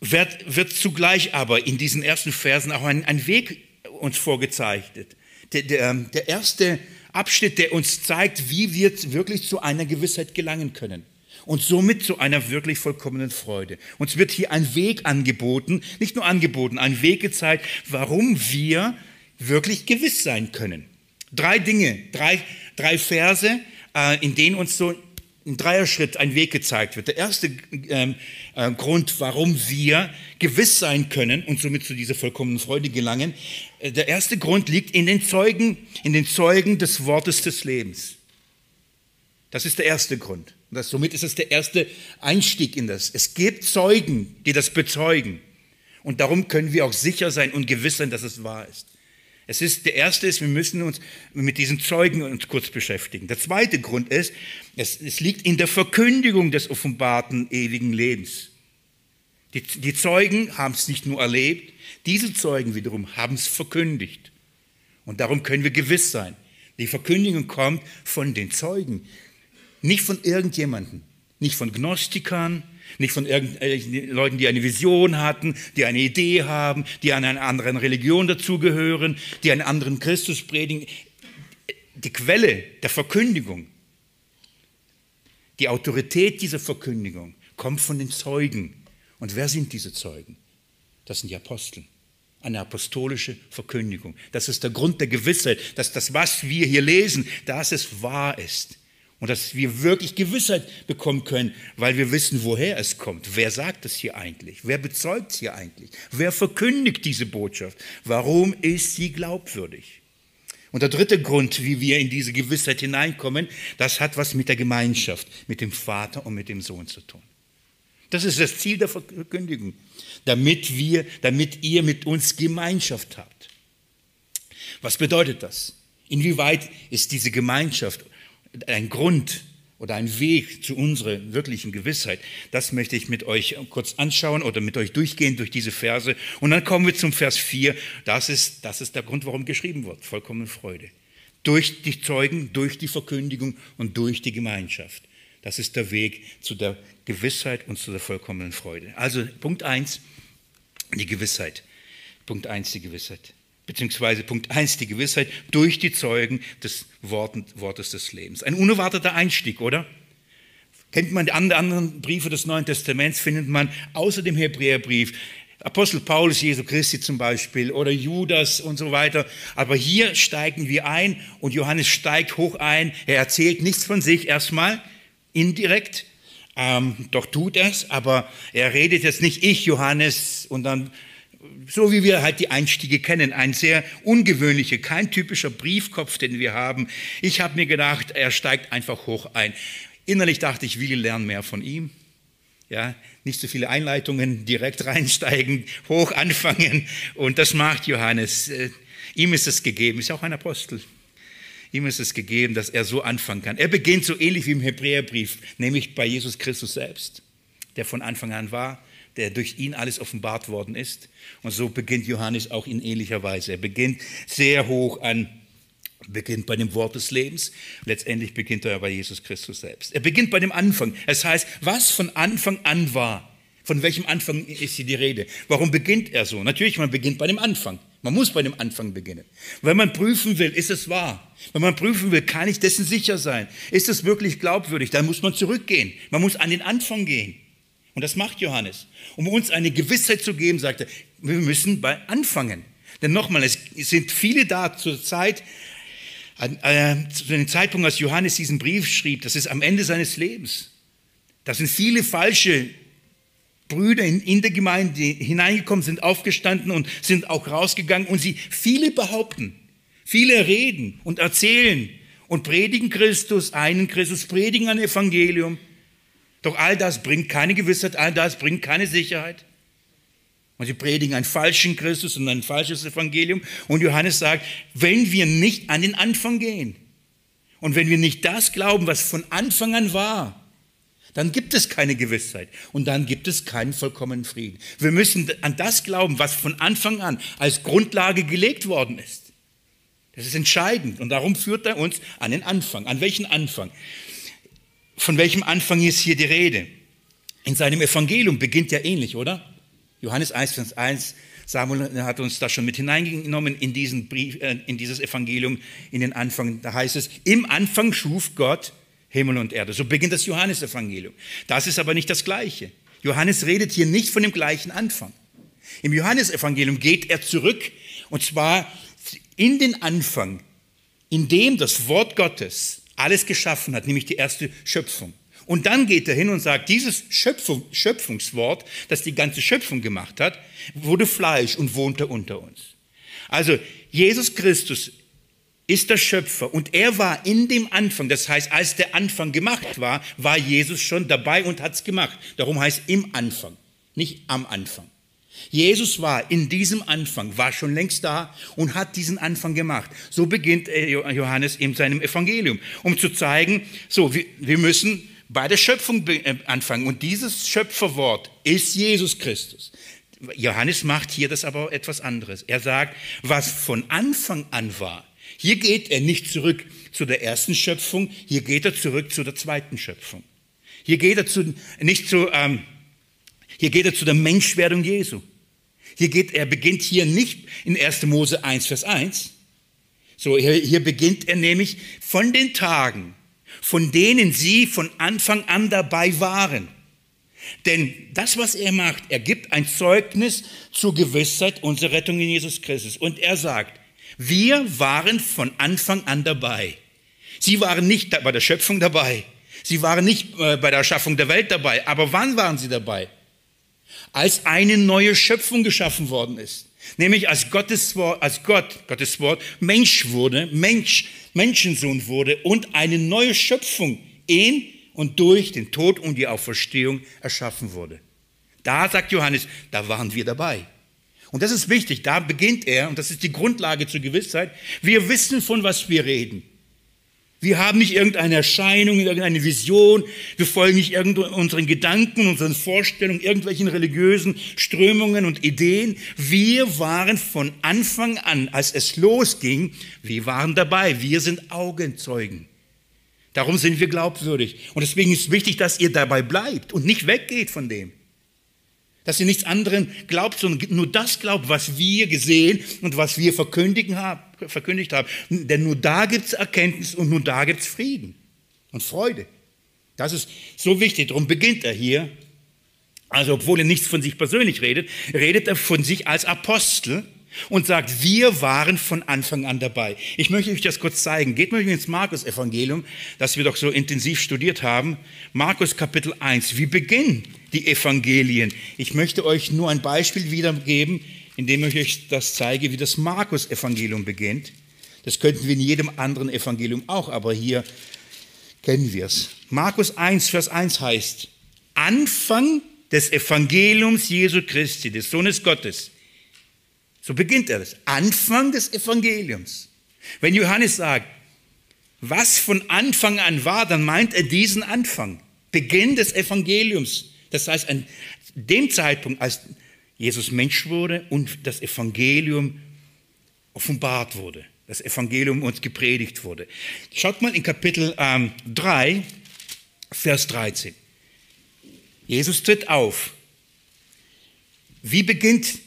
wird, wird zugleich aber in diesen ersten Versen auch ein, ein Weg uns vorgezeichnet. Der, der, der erste Abschnitt, der uns zeigt, wie wir wirklich zu einer Gewissheit gelangen können und somit zu einer wirklich vollkommenen Freude. Uns wird hier ein Weg angeboten, nicht nur angeboten, ein Weg gezeigt, warum wir wirklich gewiss sein können. Drei Dinge, drei, drei Verse, äh, in denen uns so ein Dreierschritt ein Weg gezeigt wird. Der erste ähm, äh, Grund, warum wir gewiss sein können und somit zu dieser vollkommenen Freude gelangen, äh, der erste Grund liegt in den Zeugen, in den Zeugen des Wortes des Lebens. Das ist der erste Grund. Das, somit ist es der erste Einstieg in das. Es gibt Zeugen, die das bezeugen. Und darum können wir auch sicher sein und gewiss sein, dass es wahr ist. Es ist, der erste ist, wir müssen uns mit diesen Zeugen uns kurz beschäftigen. Der zweite Grund ist, es, es liegt in der Verkündigung des offenbarten ewigen Lebens. Die, die Zeugen haben es nicht nur erlebt, diese Zeugen wiederum haben es verkündigt. Und darum können wir gewiss sein. Die Verkündigung kommt von den Zeugen, nicht von irgendjemandem, nicht von Gnostikern, nicht von irgendwelchen Leuten, die eine Vision hatten, die eine Idee haben, die an einer anderen Religion dazugehören, die einen anderen Christus predigen. Die Quelle der Verkündigung, die Autorität dieser Verkündigung kommt von den Zeugen. Und wer sind diese Zeugen? Das sind die Apostel. Eine apostolische Verkündigung. Das ist der Grund der Gewissheit, dass das, was wir hier lesen, dass es wahr ist. Und dass wir wirklich Gewissheit bekommen können, weil wir wissen, woher es kommt. Wer sagt es hier eigentlich? Wer bezeugt es hier eigentlich? Wer verkündigt diese Botschaft? Warum ist sie glaubwürdig? Und der dritte Grund, wie wir in diese Gewissheit hineinkommen, das hat was mit der Gemeinschaft, mit dem Vater und mit dem Sohn zu tun. Das ist das Ziel der Verkündigung, damit wir, damit ihr mit uns Gemeinschaft habt. Was bedeutet das? Inwieweit ist diese Gemeinschaft ein Grund oder ein Weg zu unserer wirklichen Gewissheit. Das möchte ich mit euch kurz anschauen oder mit euch durchgehen durch diese Verse. Und dann kommen wir zum Vers 4. Das ist, das ist der Grund, warum geschrieben wird. Vollkommene Freude. Durch die Zeugen, durch die Verkündigung und durch die Gemeinschaft. Das ist der Weg zu der Gewissheit und zu der vollkommenen Freude. Also Punkt 1, die Gewissheit. Punkt 1, die Gewissheit beziehungsweise Punkt 1, die Gewissheit durch die Zeugen des Wortes des Lebens. Ein unerwarteter Einstieg, oder? Kennt man die anderen Briefe des Neuen Testaments, findet man außer dem Hebräerbrief Apostel Paulus, Jesu Christi zum Beispiel oder Judas und so weiter. Aber hier steigen wir ein und Johannes steigt hoch ein. Er erzählt nichts von sich erstmal, indirekt, ähm, doch tut es, aber er redet jetzt nicht ich, Johannes, und dann so wie wir halt die Einstiege kennen, ein sehr ungewöhnlicher, kein typischer Briefkopf, den wir haben. Ich habe mir gedacht, er steigt einfach hoch ein. Innerlich dachte ich, will lernen mehr von ihm. Ja, nicht so viele Einleitungen, direkt reinsteigen, hoch anfangen. Und das macht Johannes. Äh, ihm ist es gegeben, ist auch ein Apostel. Ihm ist es gegeben, dass er so anfangen kann. Er beginnt so ähnlich wie im Hebräerbrief, nämlich bei Jesus Christus selbst, der von Anfang an war, der durch ihn alles offenbart worden ist. Und so beginnt Johannes auch in ähnlicher Weise. Er beginnt sehr hoch an, beginnt bei dem Wort des Lebens. Letztendlich beginnt er bei Jesus Christus selbst. Er beginnt bei dem Anfang. Es heißt, was von Anfang an war. Von welchem Anfang ist hier die Rede? Warum beginnt er so? Natürlich, man beginnt bei dem Anfang. Man muss bei dem Anfang beginnen. Wenn man prüfen will, ist es wahr? Wenn man prüfen will, kann ich dessen sicher sein? Ist es wirklich glaubwürdig? Dann muss man zurückgehen. Man muss an den Anfang gehen. Und das macht Johannes. Um uns eine Gewissheit zu geben, sagt er, wir müssen bei anfangen. Denn nochmal, es sind viele da zur Zeit, äh, zu dem Zeitpunkt, als Johannes diesen Brief schrieb, das ist am Ende seines Lebens. Da sind viele falsche Brüder in, in der Gemeinde hineingekommen, sind aufgestanden und sind auch rausgegangen und sie viele behaupten, viele reden und erzählen und predigen Christus, einen Christus, predigen ein Evangelium. Doch all das bringt keine Gewissheit, all das bringt keine Sicherheit. Und sie predigen einen falschen Christus und ein falsches Evangelium. Und Johannes sagt, wenn wir nicht an den Anfang gehen und wenn wir nicht das glauben, was von Anfang an war, dann gibt es keine Gewissheit und dann gibt es keinen vollkommenen Frieden. Wir müssen an das glauben, was von Anfang an als Grundlage gelegt worden ist. Das ist entscheidend und darum führt er uns an den Anfang. An welchen Anfang? Von welchem Anfang ist hier die Rede? In seinem Evangelium beginnt ja ähnlich, oder? Johannes 1, Vers 1, Samuel hat uns da schon mit hineingenommen in, diesen Brief, äh, in dieses Evangelium, in den Anfang. Da heißt es, im Anfang schuf Gott Himmel und Erde. So beginnt das Johannesevangelium. Das ist aber nicht das Gleiche. Johannes redet hier nicht von dem gleichen Anfang. Im Johannesevangelium geht er zurück und zwar in den Anfang, in dem das Wort Gottes alles geschaffen hat, nämlich die erste Schöpfung. Und dann geht er hin und sagt, dieses Schöpfung, Schöpfungswort, das die ganze Schöpfung gemacht hat, wurde Fleisch und wohnte unter uns. Also Jesus Christus ist der Schöpfer und er war in dem Anfang, das heißt, als der Anfang gemacht war, war Jesus schon dabei und hat es gemacht. Darum heißt im Anfang, nicht am Anfang. Jesus war in diesem Anfang, war schon längst da und hat diesen Anfang gemacht. So beginnt Johannes in seinem Evangelium, um zu zeigen, so, wir müssen bei der Schöpfung äh, anfangen. Und dieses Schöpferwort ist Jesus Christus. Johannes macht hier das aber etwas anderes. Er sagt, was von Anfang an war. Hier geht er nicht zurück zu der ersten Schöpfung, hier geht er zurück zu der zweiten Schöpfung. Hier geht er zu, nicht zu, ähm, hier geht er zu der Menschwerdung Jesu. Hier geht, er beginnt hier nicht in 1. Mose 1, Vers 1. So, hier, hier beginnt er nämlich von den Tagen, von denen sie von Anfang an dabei waren. Denn das, was er macht, er gibt ein Zeugnis zur Gewissheit unserer Rettung in Jesus Christus. Und er sagt, wir waren von Anfang an dabei. Sie waren nicht bei der Schöpfung dabei. Sie waren nicht äh, bei der Erschaffung der Welt dabei. Aber wann waren sie dabei? Als eine neue Schöpfung geschaffen worden ist. Nämlich als Gottes Wort, als Gott, Gottes Wort, Mensch wurde, Mensch, Menschensohn wurde und eine neue Schöpfung in und durch den Tod und die Auferstehung erschaffen wurde. Da sagt Johannes, da waren wir dabei. Und das ist wichtig, da beginnt er, und das ist die Grundlage zur Gewissheit, wir wissen, von was wir reden. Wir haben nicht irgendeine Erscheinung, irgendeine Vision, wir folgen nicht unseren Gedanken, unseren Vorstellungen, irgendwelchen religiösen Strömungen und Ideen. Wir waren von Anfang an, als es losging, wir waren dabei, wir sind Augenzeugen. Darum sind wir glaubwürdig. Und deswegen ist wichtig, dass ihr dabei bleibt und nicht weggeht von dem. Dass ihr nichts anderem glaubt, sondern nur das glaubt, was wir gesehen und was wir verkündigen haben, verkündigt haben. Denn nur da gibt es Erkenntnis und nur da gibt es Frieden und Freude. Das ist so wichtig. Darum beginnt er hier. Also, obwohl er nichts von sich persönlich redet, redet er von sich als Apostel und sagt, wir waren von Anfang an dabei. Ich möchte euch das kurz zeigen. Geht mal ins Markus-Evangelium, das wir doch so intensiv studiert haben. Markus Kapitel 1. Wie beginnen die Evangelien? Ich möchte euch nur ein Beispiel wiedergeben, indem ich euch das zeige, wie das Markus-Evangelium beginnt. Das könnten wir in jedem anderen Evangelium auch, aber hier kennen wir es. Markus 1, Vers 1 heißt, Anfang des Evangeliums Jesu Christi, des Sohnes Gottes so beginnt er das. Anfang des Evangeliums. Wenn Johannes sagt, was von Anfang an war, dann meint er diesen Anfang. Beginn des Evangeliums. Das heißt, an dem Zeitpunkt, als Jesus Mensch wurde und das Evangelium offenbart wurde, das Evangelium uns gepredigt wurde. Schaut mal in Kapitel ähm, 3, Vers 13. Jesus tritt auf. Wie beginnt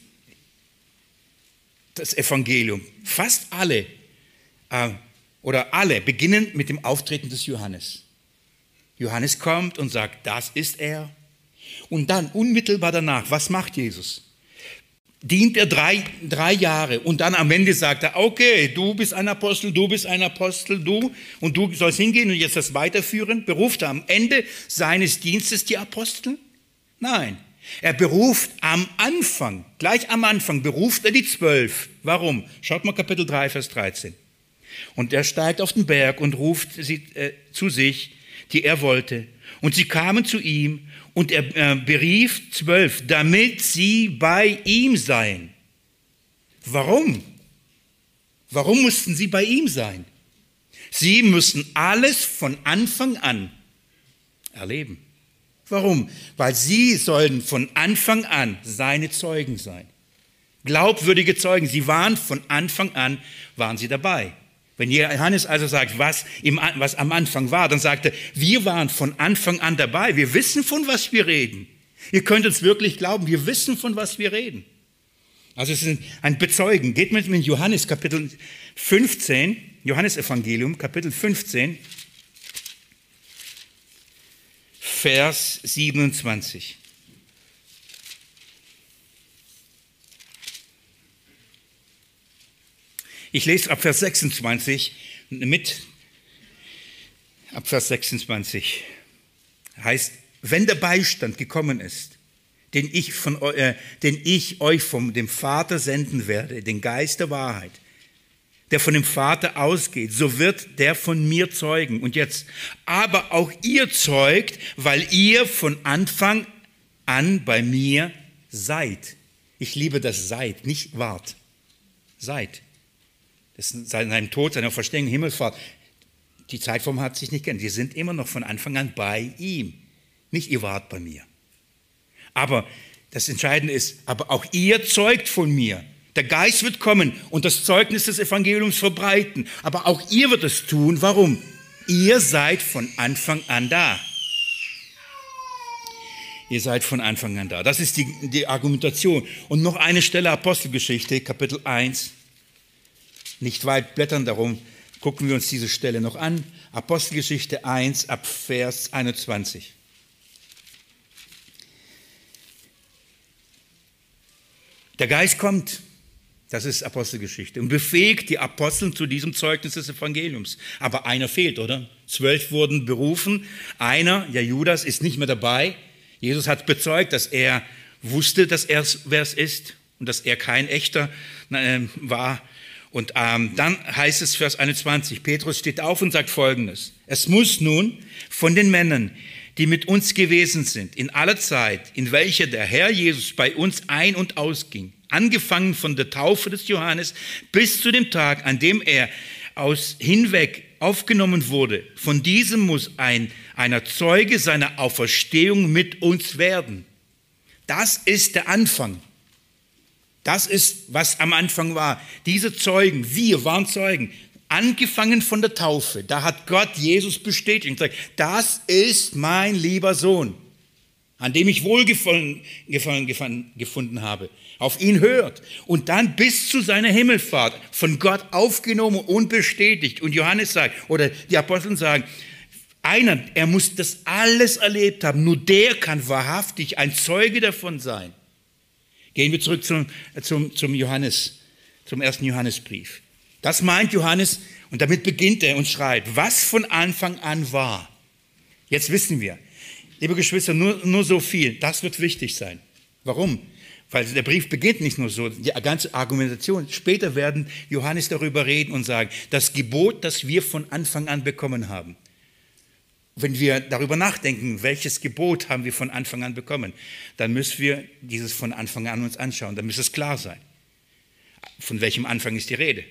das Evangelium, fast alle äh, oder alle beginnen mit dem Auftreten des Johannes. Johannes kommt und sagt, das ist er. Und dann unmittelbar danach, was macht Jesus? Dient er drei, drei Jahre und dann am Ende sagt er, okay, du bist ein Apostel, du bist ein Apostel, du und du sollst hingehen und jetzt das weiterführen. Beruft er am Ende seines Dienstes die Apostel? Nein, er beruft am Anfang, gleich am Anfang, beruft er die zwölf. Warum? Schaut mal Kapitel 3, Vers 13. Und er steigt auf den Berg und ruft sie äh, zu sich, die er wollte. Und sie kamen zu ihm und er äh, berief zwölf, damit sie bei ihm seien. Warum? Warum mussten sie bei ihm sein? Sie müssen alles von Anfang an erleben. Warum? Weil sie sollen von Anfang an seine Zeugen sein. Glaubwürdige Zeugen. Sie waren von Anfang an, waren sie dabei. Wenn Johannes also sagt, was, im, was am Anfang war, dann sagt er, wir waren von Anfang an dabei. Wir wissen, von was wir reden. Ihr könnt uns wirklich glauben, wir wissen, von was wir reden. Also es ist ein Bezeugen. Geht mit mir in Johannes Kapitel 15, Johannes Evangelium, Kapitel 15. Vers 27. Ich lese ab Vers 26 mit. Ab Vers 26 heißt, wenn der Beistand gekommen ist, den ich, von, äh, den ich euch vom dem Vater senden werde, den Geist der Wahrheit, der von dem Vater ausgeht, so wird der von mir zeugen. Und jetzt, aber auch ihr zeugt, weil ihr von Anfang an bei mir seid. Ich liebe das seid, nicht wart. Seid. Seinem Tod, seiner Verstehung, Himmelfahrt. Die Zeitform hat sich nicht geändert. Wir sind immer noch von Anfang an bei ihm. Nicht ihr wart bei mir. Aber das Entscheidende ist, aber auch ihr zeugt von mir. Der Geist wird kommen und das Zeugnis des Evangeliums verbreiten. Aber auch ihr wird es tun. Warum? Ihr seid von Anfang an da. Ihr seid von Anfang an da. Das ist die, die Argumentation. Und noch eine Stelle Apostelgeschichte, Kapitel 1. Nicht weit blättern darum, gucken wir uns diese Stelle noch an. Apostelgeschichte 1 ab Vers 21. Der Geist kommt, das ist Apostelgeschichte, und befähigt die Apostel zu diesem Zeugnis des Evangeliums. Aber einer fehlt, oder? Zwölf wurden berufen, einer, ja Judas, ist nicht mehr dabei. Jesus hat bezeugt, dass er wusste, dass er wer es ist und dass er kein echter äh, war. Und ähm, dann heißt es Vers 21, Petrus steht auf und sagt Folgendes. Es muss nun von den Männern, die mit uns gewesen sind, in aller Zeit, in welcher der Herr Jesus bei uns ein- und ausging, angefangen von der Taufe des Johannes bis zu dem Tag, an dem er aus hinweg aufgenommen wurde, von diesem muss ein, einer Zeuge seiner Auferstehung mit uns werden. Das ist der Anfang. Das ist, was am Anfang war. Diese Zeugen, wir waren Zeugen. Angefangen von der Taufe, da hat Gott Jesus bestätigt und gesagt, das ist mein lieber Sohn, an dem ich Wohlgefallen gefallen, gefunden habe. Auf ihn hört. Und dann bis zu seiner Himmelfahrt von Gott aufgenommen und bestätigt. Und Johannes sagt, oder die Apostel sagen, einer, er muss das alles erlebt haben. Nur der kann wahrhaftig ein Zeuge davon sein. Gehen wir zurück zum, zum, zum Johannes, zum ersten Johannesbrief. Das meint Johannes und damit beginnt er und schreibt, was von Anfang an war. Jetzt wissen wir, liebe Geschwister, nur, nur so viel, das wird wichtig sein. Warum? Weil der Brief beginnt nicht nur so, die ganze Argumentation. Später werden Johannes darüber reden und sagen, das Gebot, das wir von Anfang an bekommen haben. Wenn wir darüber nachdenken, welches Gebot haben wir von Anfang an bekommen, dann müssen wir dieses von Anfang an uns anschauen. Dann muss es klar sein. Von welchem Anfang ist die Rede?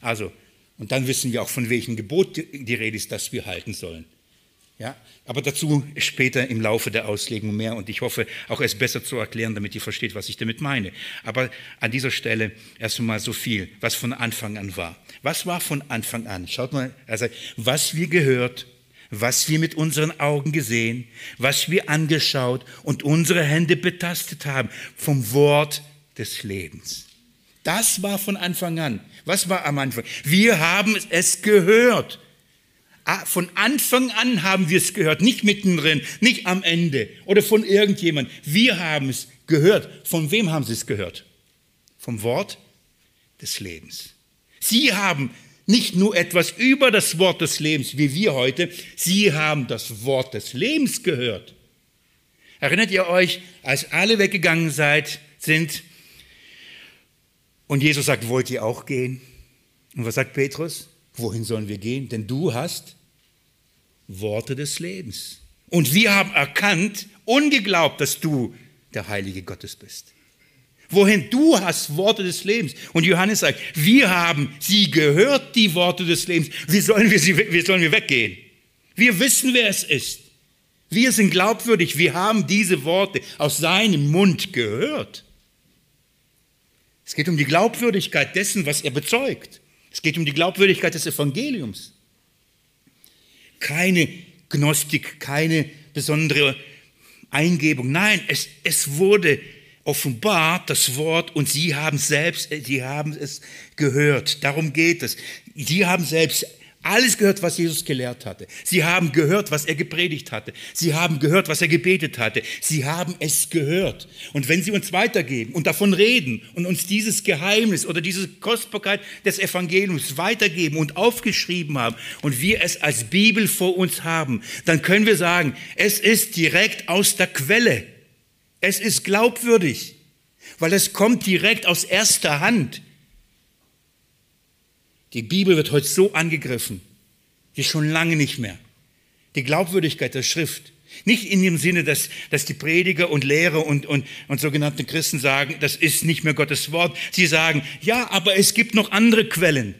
Also, und dann wissen wir auch, von welchem Gebot die Rede ist, das wir halten sollen. Ja, aber dazu später im Laufe der Auslegung mehr und ich hoffe auch es besser zu erklären, damit ihr versteht, was ich damit meine. Aber an dieser Stelle erst einmal so viel, was von Anfang an war. Was war von Anfang an? Schaut mal, also was wir gehört, was wir mit unseren Augen gesehen, was wir angeschaut und unsere Hände betastet haben vom Wort des Lebens. Das war von Anfang an. Was war am Anfang? Wir haben es gehört. Ah, von Anfang an haben wir es gehört, nicht mittendrin, nicht am Ende oder von irgendjemand. Wir haben es gehört. Von wem haben Sie es gehört? Vom Wort des Lebens. Sie haben nicht nur etwas über das Wort des Lebens, wie wir heute, Sie haben das Wort des Lebens gehört. Erinnert ihr euch, als alle weggegangen seid, sind, und Jesus sagt, wollt ihr auch gehen? Und was sagt Petrus? Wohin sollen wir gehen? Denn du hast Worte des Lebens. Und wir haben erkannt und geglaubt, dass du der Heilige Gottes bist. Wohin du hast Worte des Lebens. Und Johannes sagt, wir haben sie gehört, die Worte des Lebens. Wie sollen wir, sie, wie sollen wir weggehen? Wir wissen, wer es ist. Wir sind glaubwürdig. Wir haben diese Worte aus seinem Mund gehört. Es geht um die Glaubwürdigkeit dessen, was er bezeugt. Es geht um die Glaubwürdigkeit des Evangeliums. Keine Gnostik, keine besondere Eingebung. Nein, es, es wurde offenbart, das Wort, und sie haben selbst, sie haben es gehört. Darum geht es. Sie haben selbst alles gehört, was Jesus gelehrt hatte. Sie haben gehört, was er gepredigt hatte. Sie haben gehört, was er gebetet hatte. Sie haben es gehört. Und wenn Sie uns weitergeben und davon reden und uns dieses Geheimnis oder diese Kostbarkeit des Evangeliums weitergeben und aufgeschrieben haben und wir es als Bibel vor uns haben, dann können wir sagen, es ist direkt aus der Quelle. Es ist glaubwürdig, weil es kommt direkt aus erster Hand. Die Bibel wird heute so angegriffen, wie schon lange nicht mehr. Die Glaubwürdigkeit der Schrift. Nicht in dem Sinne, dass, dass die Prediger und Lehrer und, und, und sogenannte Christen sagen, das ist nicht mehr Gottes Wort. Sie sagen, ja, aber es gibt noch andere Quellen.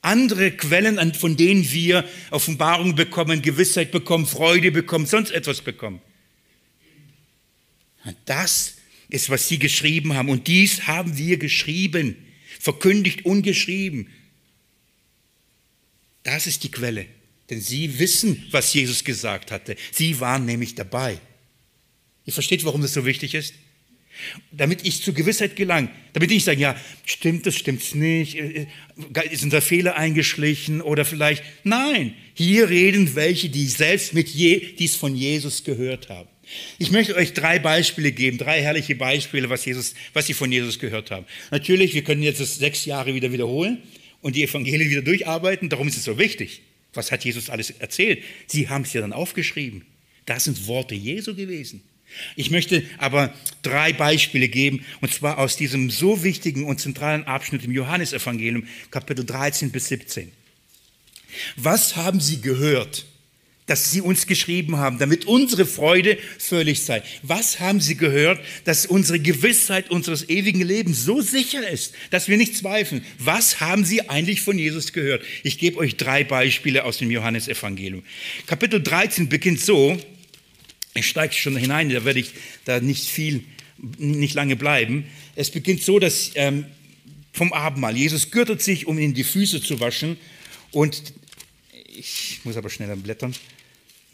Andere Quellen, von denen wir Offenbarung bekommen, Gewissheit bekommen, Freude bekommen, sonst etwas bekommen. Das ist, was sie geschrieben haben. Und dies haben wir geschrieben, verkündigt und geschrieben. Das ist die Quelle. Denn sie wissen, was Jesus gesagt hatte. Sie waren nämlich dabei. Ihr versteht, warum das so wichtig ist? Damit ich zur Gewissheit gelange. Damit ich sage, ja, stimmt das, stimmt es nicht, äh, äh, ist unser Fehler eingeschlichen oder vielleicht. Nein, hier reden welche, die selbst mit je, dies von Jesus gehört haben. Ich möchte euch drei Beispiele geben, drei herrliche Beispiele, was, Jesus, was sie von Jesus gehört haben. Natürlich, wir können jetzt das sechs Jahre wieder wiederholen und die Evangelien wieder durcharbeiten. Darum ist es so wichtig. Was hat Jesus alles erzählt? Sie haben es ja dann aufgeschrieben. Das sind Worte Jesu gewesen. Ich möchte aber drei Beispiele geben, und zwar aus diesem so wichtigen und zentralen Abschnitt im Johannesevangelium, Kapitel 13 bis 17. Was haben Sie gehört? Dass sie uns geschrieben haben, damit unsere Freude völlig sei. Was haben sie gehört, dass unsere Gewissheit unseres ewigen Lebens so sicher ist, dass wir nicht zweifeln? Was haben sie eigentlich von Jesus gehört? Ich gebe euch drei Beispiele aus dem Johannesevangelium. Kapitel 13 beginnt so, ich steige schon hinein, da werde ich da nicht viel, nicht lange bleiben. Es beginnt so, dass ähm, vom Abendmahl, Jesus gürtet sich, um ihnen die Füße zu waschen und ich muss aber schneller blättern.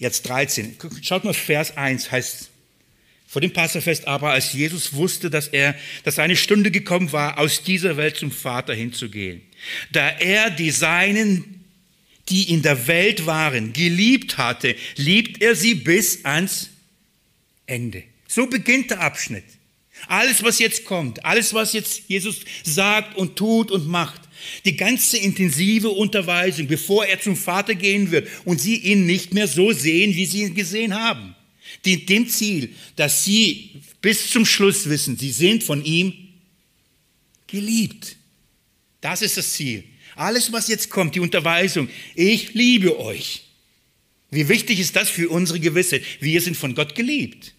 Jetzt 13. Schaut mal, Vers 1 heißt, vor dem Passafest aber, als Jesus wusste, dass er, dass seine Stunde gekommen war, aus dieser Welt zum Vater hinzugehen. Da er die Seinen, die in der Welt waren, geliebt hatte, liebt er sie bis ans Ende. So beginnt der Abschnitt. Alles, was jetzt kommt, alles, was jetzt Jesus sagt und tut und macht, die ganze intensive Unterweisung, bevor er zum Vater gehen wird und sie ihn nicht mehr so sehen, wie sie ihn gesehen haben. Dient dem Ziel, dass sie bis zum Schluss wissen, sie sind von ihm geliebt. Das ist das Ziel. Alles, was jetzt kommt, die Unterweisung, ich liebe euch. Wie wichtig ist das für unsere Gewissheit? Wir sind von Gott geliebt.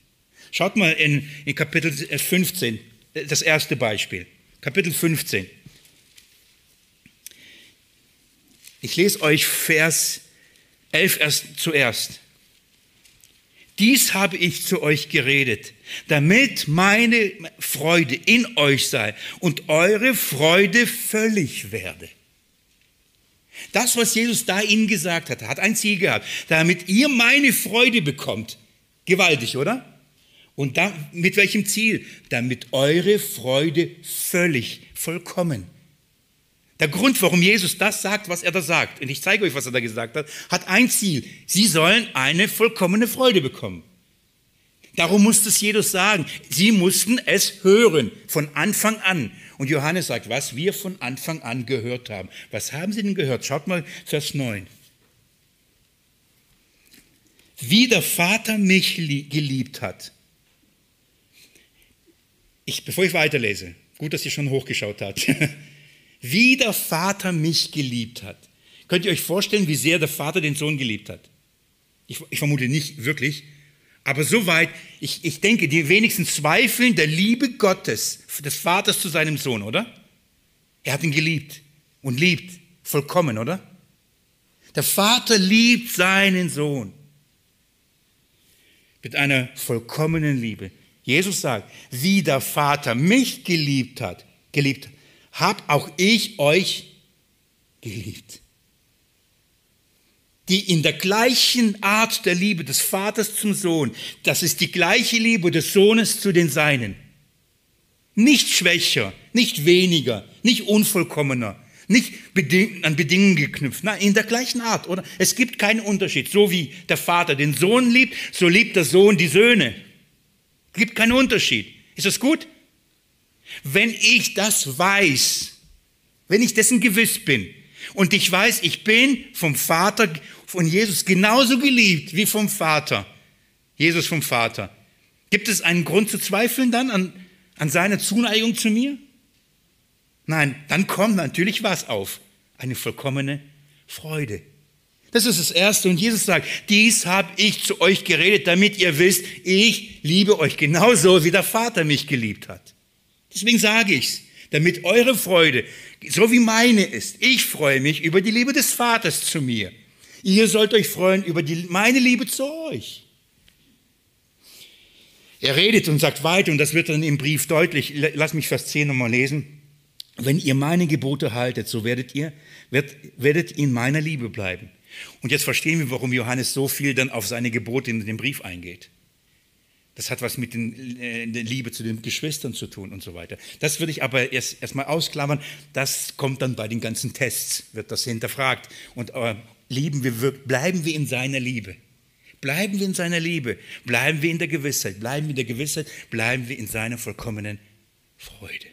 Schaut mal in, in Kapitel 15, das erste Beispiel. Kapitel 15. Ich lese euch Vers 11 erst zuerst. Dies habe ich zu euch geredet, damit meine Freude in euch sei und eure Freude völlig werde. Das, was Jesus da ihnen gesagt hat, hat ein Ziel gehabt, damit ihr meine Freude bekommt. Gewaltig, oder? Und da, mit welchem Ziel? Damit eure Freude völlig, vollkommen der Grund, warum Jesus das sagt, was er da sagt, und ich zeige euch, was er da gesagt hat, hat ein Ziel. Sie sollen eine vollkommene Freude bekommen. Darum musste es Jesus sagen. Sie mussten es hören von Anfang an. Und Johannes sagt, was wir von Anfang an gehört haben. Was haben Sie denn gehört? Schaut mal Vers 9. Wie der Vater mich geliebt hat. Ich, bevor ich weiterlese, gut, dass ihr schon hochgeschaut habt. [LAUGHS] wie der Vater mich geliebt hat. Könnt ihr euch vorstellen, wie sehr der Vater den Sohn geliebt hat? Ich, ich vermute nicht wirklich, aber soweit, ich, ich denke, die wenigsten zweifeln der Liebe Gottes, des Vaters zu seinem Sohn, oder? Er hat ihn geliebt und liebt vollkommen, oder? Der Vater liebt seinen Sohn mit einer vollkommenen Liebe. Jesus sagt, wie der Vater mich geliebt hat, geliebt hab auch ich euch geliebt. Die in der gleichen Art der Liebe des Vaters zum Sohn, das ist die gleiche Liebe des Sohnes zu den Seinen. Nicht schwächer, nicht weniger, nicht unvollkommener, Nicht an Bedingungen geknüpft, nein, in der gleichen Art, oder? Es gibt keinen Unterschied. So wie der Vater den Sohn liebt, so liebt der Sohn die Söhne. Gibt keinen Unterschied. Ist das gut? Wenn ich das weiß, wenn ich dessen gewiss bin und ich weiß, ich bin vom Vater, von Jesus genauso geliebt wie vom Vater, Jesus vom Vater, gibt es einen Grund zu zweifeln dann an, an seiner Zuneigung zu mir? Nein, dann kommt natürlich was auf? Eine vollkommene Freude. Das ist das Erste. Und Jesus sagt, dies habe ich zu euch geredet, damit ihr wisst, ich liebe euch genauso, wie der Vater mich geliebt hat. Deswegen sage ich es, damit eure Freude so wie meine ist. Ich freue mich über die Liebe des Vaters zu mir. Ihr sollt euch freuen über die, meine Liebe zu euch. Er redet und sagt weiter, und das wird dann im Brief deutlich. Lass mich Vers 10 nochmal lesen. Wenn ihr meine Gebote haltet, so werdet ihr, werdet in meiner Liebe bleiben. Und jetzt verstehen wir, warum Johannes so viel dann auf seine Gebote in dem Brief eingeht. Das hat was mit den, äh, der Liebe zu den Geschwistern zu tun und so weiter. Das würde ich aber erst erstmal ausklammern. Das kommt dann bei den ganzen Tests, wird das hinterfragt. Und äh, lieben wir, bleiben wir in seiner Liebe. Bleiben wir in seiner Liebe. Bleiben wir in der Gewissheit. Bleiben wir in der Gewissheit. Bleiben wir in seiner vollkommenen Freude.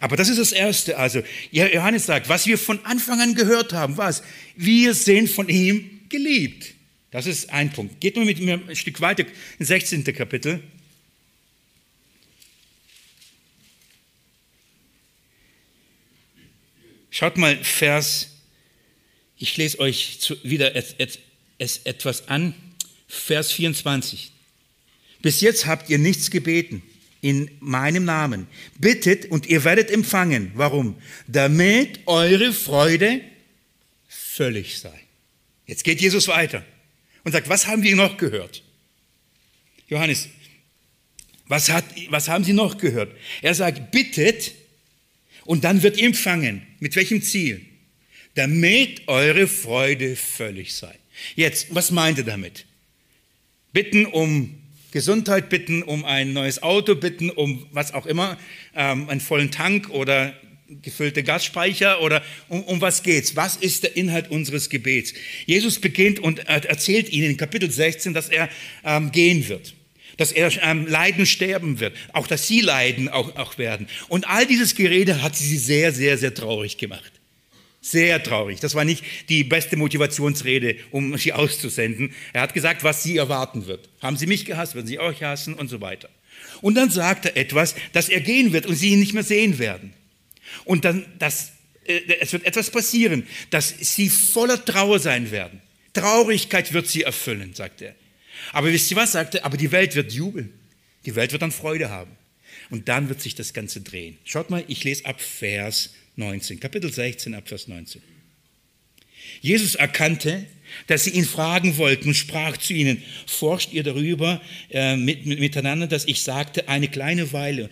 Aber das ist das Erste. Also, Johannes sagt, was wir von Anfang an gehört haben, was? Wir sind von ihm geliebt. Das ist ein Punkt. Geht mal mit mir ein Stück weiter, ins 16. Kapitel. Schaut mal, Vers, ich lese euch wieder etwas an, Vers 24. Bis jetzt habt ihr nichts gebeten in meinem Namen. Bittet und ihr werdet empfangen. Warum? Damit eure Freude völlig sei. Jetzt geht Jesus weiter und sagt, was haben wir noch gehört? Johannes, was, hat, was haben Sie noch gehört? Er sagt, bittet und dann wird ihr empfangen. Mit welchem Ziel? Damit eure Freude völlig sei. Jetzt, was meint er damit? Bitten um Gesundheit bitten, um ein neues Auto bitten, um was auch immer, ähm, einen vollen Tank oder gefüllte Gasspeicher oder um, um was geht's? Was ist der Inhalt unseres Gebets? Jesus beginnt und erzählt ihnen in Kapitel 16, dass er ähm, gehen wird dass er ähm, leiden, sterben wird, auch dass sie leiden auch, auch werden. Und all dieses Gerede hat sie sehr, sehr, sehr traurig gemacht. Sehr traurig. Das war nicht die beste Motivationsrede, um sie auszusenden. Er hat gesagt, was sie erwarten wird. Haben sie mich gehasst, werden sie euch hassen und so weiter. Und dann sagt er etwas, dass er gehen wird und sie ihn nicht mehr sehen werden. Und dann, dass, äh, es wird etwas passieren, dass sie voller Trauer sein werden. Traurigkeit wird sie erfüllen, sagt er. Aber wisst ihr was, sagt er? Aber die Welt wird jubeln. Die Welt wird dann Freude haben. Und dann wird sich das Ganze drehen. Schaut mal, ich lese ab Vers 19, Kapitel 16 Abvers 19. Jesus erkannte, dass sie ihn fragen wollten und sprach zu ihnen, forscht ihr darüber äh, mit, mit, miteinander, dass ich sagte, eine kleine Weile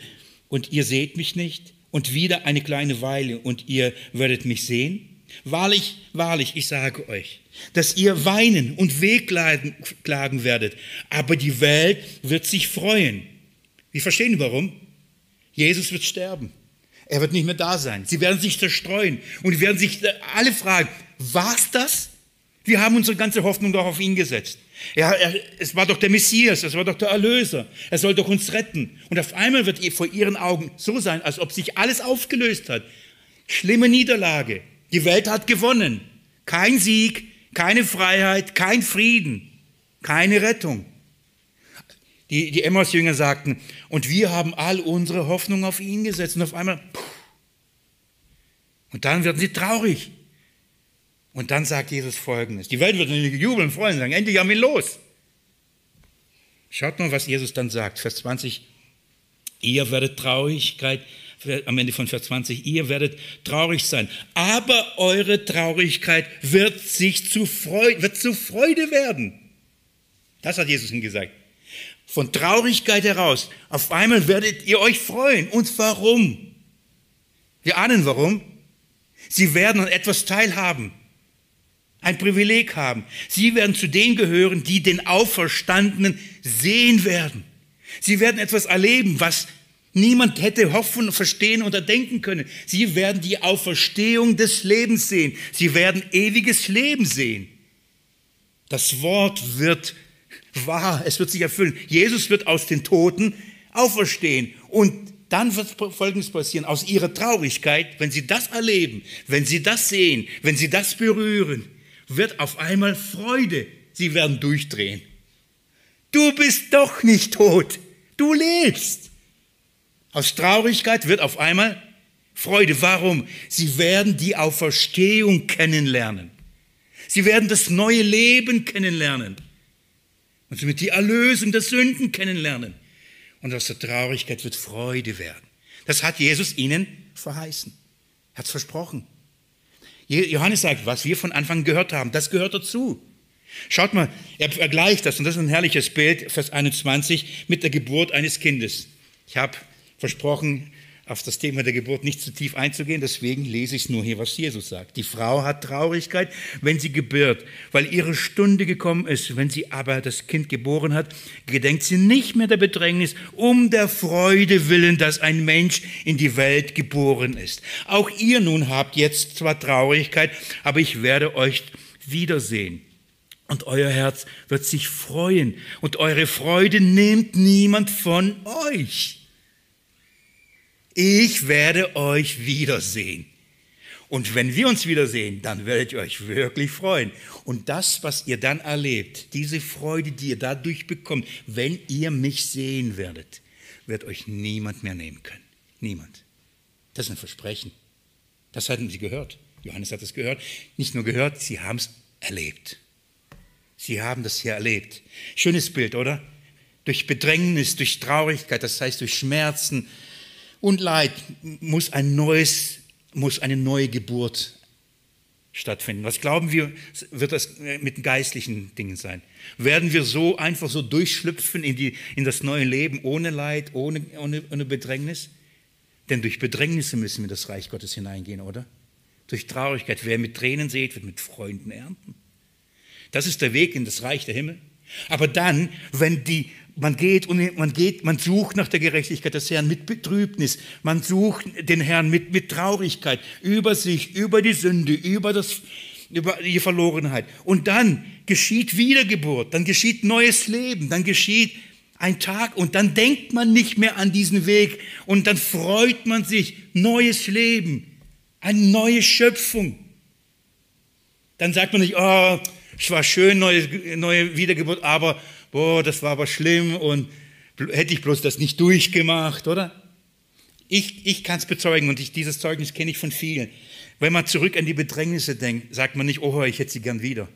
und ihr seht mich nicht und wieder eine kleine Weile und ihr werdet mich sehen? Wahrlich, wahrlich, ich sage euch, dass ihr weinen und wehklagen klagen werdet, aber die Welt wird sich freuen. Wir verstehen warum. Jesus wird sterben. Er wird nicht mehr da sein. Sie werden sich zerstreuen und werden sich alle fragen, war's das? Wir haben unsere ganze Hoffnung doch auf ihn gesetzt. Er, er, es war doch der Messias, es war doch der Erlöser. Er soll doch uns retten. Und auf einmal wird vor ihren Augen so sein, als ob sich alles aufgelöst hat. Schlimme Niederlage. Die Welt hat gewonnen. Kein Sieg, keine Freiheit, kein Frieden, keine Rettung. Die, die Emmaus-Jünger sagten, und wir haben all unsere Hoffnung auf ihn gesetzt. Und auf einmal, und dann werden sie traurig. Und dann sagt Jesus Folgendes. Die Welt wird jubeln, freuen, sagen, endlich haben wir los. Schaut mal, was Jesus dann sagt. Vers 20. Ihr werdet Traurigkeit, am Ende von Vers 20, ihr werdet traurig sein. Aber eure Traurigkeit wird sich zu Freude, wird zu Freude werden. Das hat Jesus ihm gesagt von Traurigkeit heraus. Auf einmal werdet ihr euch freuen. Und warum? Wir ahnen warum. Sie werden an etwas teilhaben, ein Privileg haben. Sie werden zu denen gehören, die den Auferstandenen sehen werden. Sie werden etwas erleben, was Niemand hätte hoffen, verstehen oder denken können. Sie werden die Auferstehung des Lebens sehen. Sie werden ewiges Leben sehen. Das Wort wird wahr, es wird sich erfüllen. Jesus wird aus den Toten auferstehen. Und dann wird Folgendes passieren. Aus ihrer Traurigkeit, wenn sie das erleben, wenn sie das sehen, wenn sie das berühren, wird auf einmal Freude. Sie werden durchdrehen. Du bist doch nicht tot. Du lebst. Aus Traurigkeit wird auf einmal Freude. Warum? Sie werden die Auferstehung kennenlernen. Sie werden das neue Leben kennenlernen. Und somit die Erlösung der Sünden kennenlernen. Und aus der Traurigkeit wird Freude werden. Das hat Jesus ihnen verheißen. Er hat es versprochen. Johannes sagt, was wir von Anfang gehört haben, das gehört dazu. Schaut mal, er vergleicht das, und das ist ein herrliches Bild, Vers 21, mit der Geburt eines Kindes. Ich habe versprochen, auf das Thema der Geburt nicht zu tief einzugehen, deswegen lese ich nur hier, was Jesus sagt. Die Frau hat Traurigkeit, wenn sie gebärt, weil ihre Stunde gekommen ist. Wenn sie aber das Kind geboren hat, gedenkt sie nicht mehr der Bedrängnis, um der Freude willen, dass ein Mensch in die Welt geboren ist. Auch ihr nun habt jetzt zwar Traurigkeit, aber ich werde euch wiedersehen. Und euer Herz wird sich freuen. Und eure Freude nimmt niemand von euch ich werde euch wiedersehen. Und wenn wir uns wiedersehen, dann werdet ihr euch wirklich freuen. Und das, was ihr dann erlebt, diese Freude, die ihr dadurch bekommt, wenn ihr mich sehen werdet, wird euch niemand mehr nehmen können. Niemand. Das ist ein Versprechen. Das hatten sie gehört. Johannes hat es gehört. Nicht nur gehört, sie haben es erlebt. Sie haben das hier erlebt. Schönes Bild, oder? Durch Bedrängnis, durch Traurigkeit, das heißt durch Schmerzen, und Leid muss ein neues, muss eine neue Geburt stattfinden. Was glauben wir, wird das mit geistlichen Dingen sein? Werden wir so einfach so durchschlüpfen in, die, in das neue Leben ohne Leid, ohne, ohne, ohne Bedrängnis? Denn durch Bedrängnisse müssen wir in das Reich Gottes hineingehen, oder? Durch Traurigkeit. Wer mit Tränen sät, wird mit Freunden ernten. Das ist der Weg in das Reich der Himmel. Aber dann, wenn die man geht und man geht, man sucht nach der Gerechtigkeit des Herrn mit Betrübnis. Man sucht den Herrn mit, mit Traurigkeit über sich, über die Sünde, über das, über die Verlorenheit. Und dann geschieht Wiedergeburt, dann geschieht neues Leben, dann geschieht ein Tag und dann denkt man nicht mehr an diesen Weg und dann freut man sich, neues Leben, eine neue Schöpfung. Dann sagt man nicht, oh, es war schön, neue, neue Wiedergeburt, aber boah, das war aber schlimm und hätte ich bloß das nicht durchgemacht, oder? Ich, ich kann es bezeugen und ich, dieses Zeugnis kenne ich von vielen. Wenn man zurück an die Bedrängnisse denkt, sagt man nicht, oh, ich hätte sie gern wieder.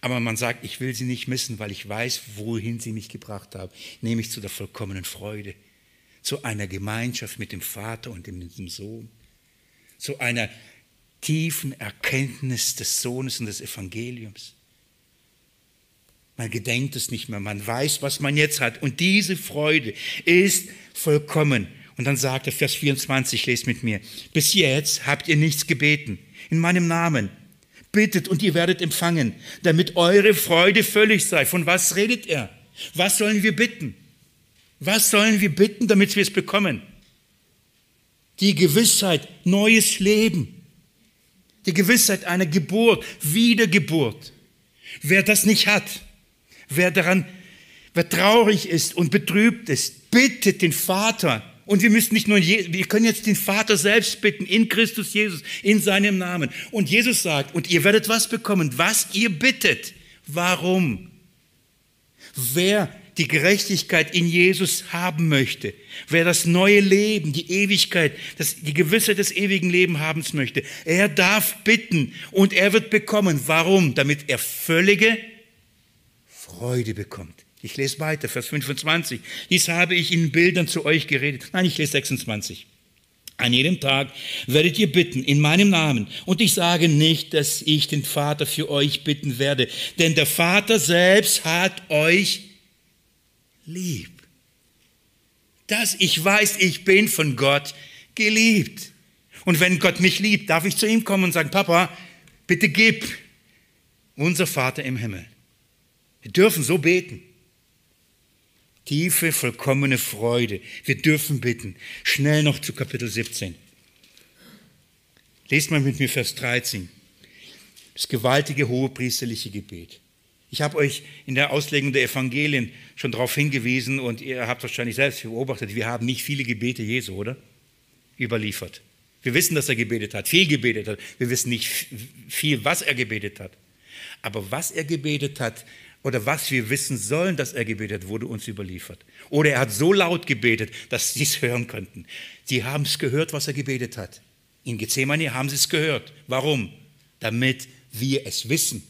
Aber man sagt, ich will sie nicht missen, weil ich weiß, wohin sie mich gebracht haben, nämlich zu der vollkommenen Freude, zu einer Gemeinschaft mit dem Vater und dem Sohn, zu einer tiefen Erkenntnis des Sohnes und des Evangeliums. Man gedenkt es nicht mehr, man weiß, was man jetzt hat. Und diese Freude ist vollkommen. Und dann sagt er, Vers 24, lest mit mir, bis jetzt habt ihr nichts gebeten in meinem Namen. Bittet und ihr werdet empfangen, damit eure Freude völlig sei. Von was redet er? Was sollen wir bitten? Was sollen wir bitten, damit wir es bekommen? Die Gewissheit, neues Leben. Die Gewissheit einer Geburt, Wiedergeburt. Wer das nicht hat, Wer daran, wer traurig ist und betrübt ist, bittet den Vater. Und wir müssen nicht nur, wir können jetzt den Vater selbst bitten, in Christus Jesus, in seinem Namen. Und Jesus sagt, und ihr werdet was bekommen, was ihr bittet. Warum? Wer die Gerechtigkeit in Jesus haben möchte, wer das neue Leben, die Ewigkeit, das, die Gewissheit des ewigen Lebens haben möchte, er darf bitten und er wird bekommen. Warum? Damit er völlige Freude bekommt. Ich lese weiter, Vers 25. Dies habe ich in Bildern zu euch geredet. Nein, ich lese 26. An jedem Tag werdet ihr bitten in meinem Namen. Und ich sage nicht, dass ich den Vater für euch bitten werde, denn der Vater selbst hat euch lieb. Dass ich weiß, ich bin von Gott geliebt. Und wenn Gott mich liebt, darf ich zu ihm kommen und sagen, Papa, bitte gib unser Vater im Himmel. Wir dürfen so beten. Tiefe, vollkommene Freude. Wir dürfen bitten. Schnell noch zu Kapitel 17. Lest mal mit mir Vers 13. Das gewaltige hohe priesterliche Gebet. Ich habe euch in der Auslegung der Evangelien schon darauf hingewiesen und ihr habt wahrscheinlich selbst beobachtet, wir haben nicht viele Gebete Jesu, oder? Überliefert. Wir wissen, dass er gebetet hat, viel gebetet hat. Wir wissen nicht viel, was er gebetet hat. Aber was er gebetet hat oder was wir wissen sollen, dass er gebetet wurde uns überliefert. Oder er hat so laut gebetet, dass sie es hören könnten. Sie haben es gehört, was er gebetet hat. In Gethsemane haben sie es gehört. Warum? Damit wir es wissen.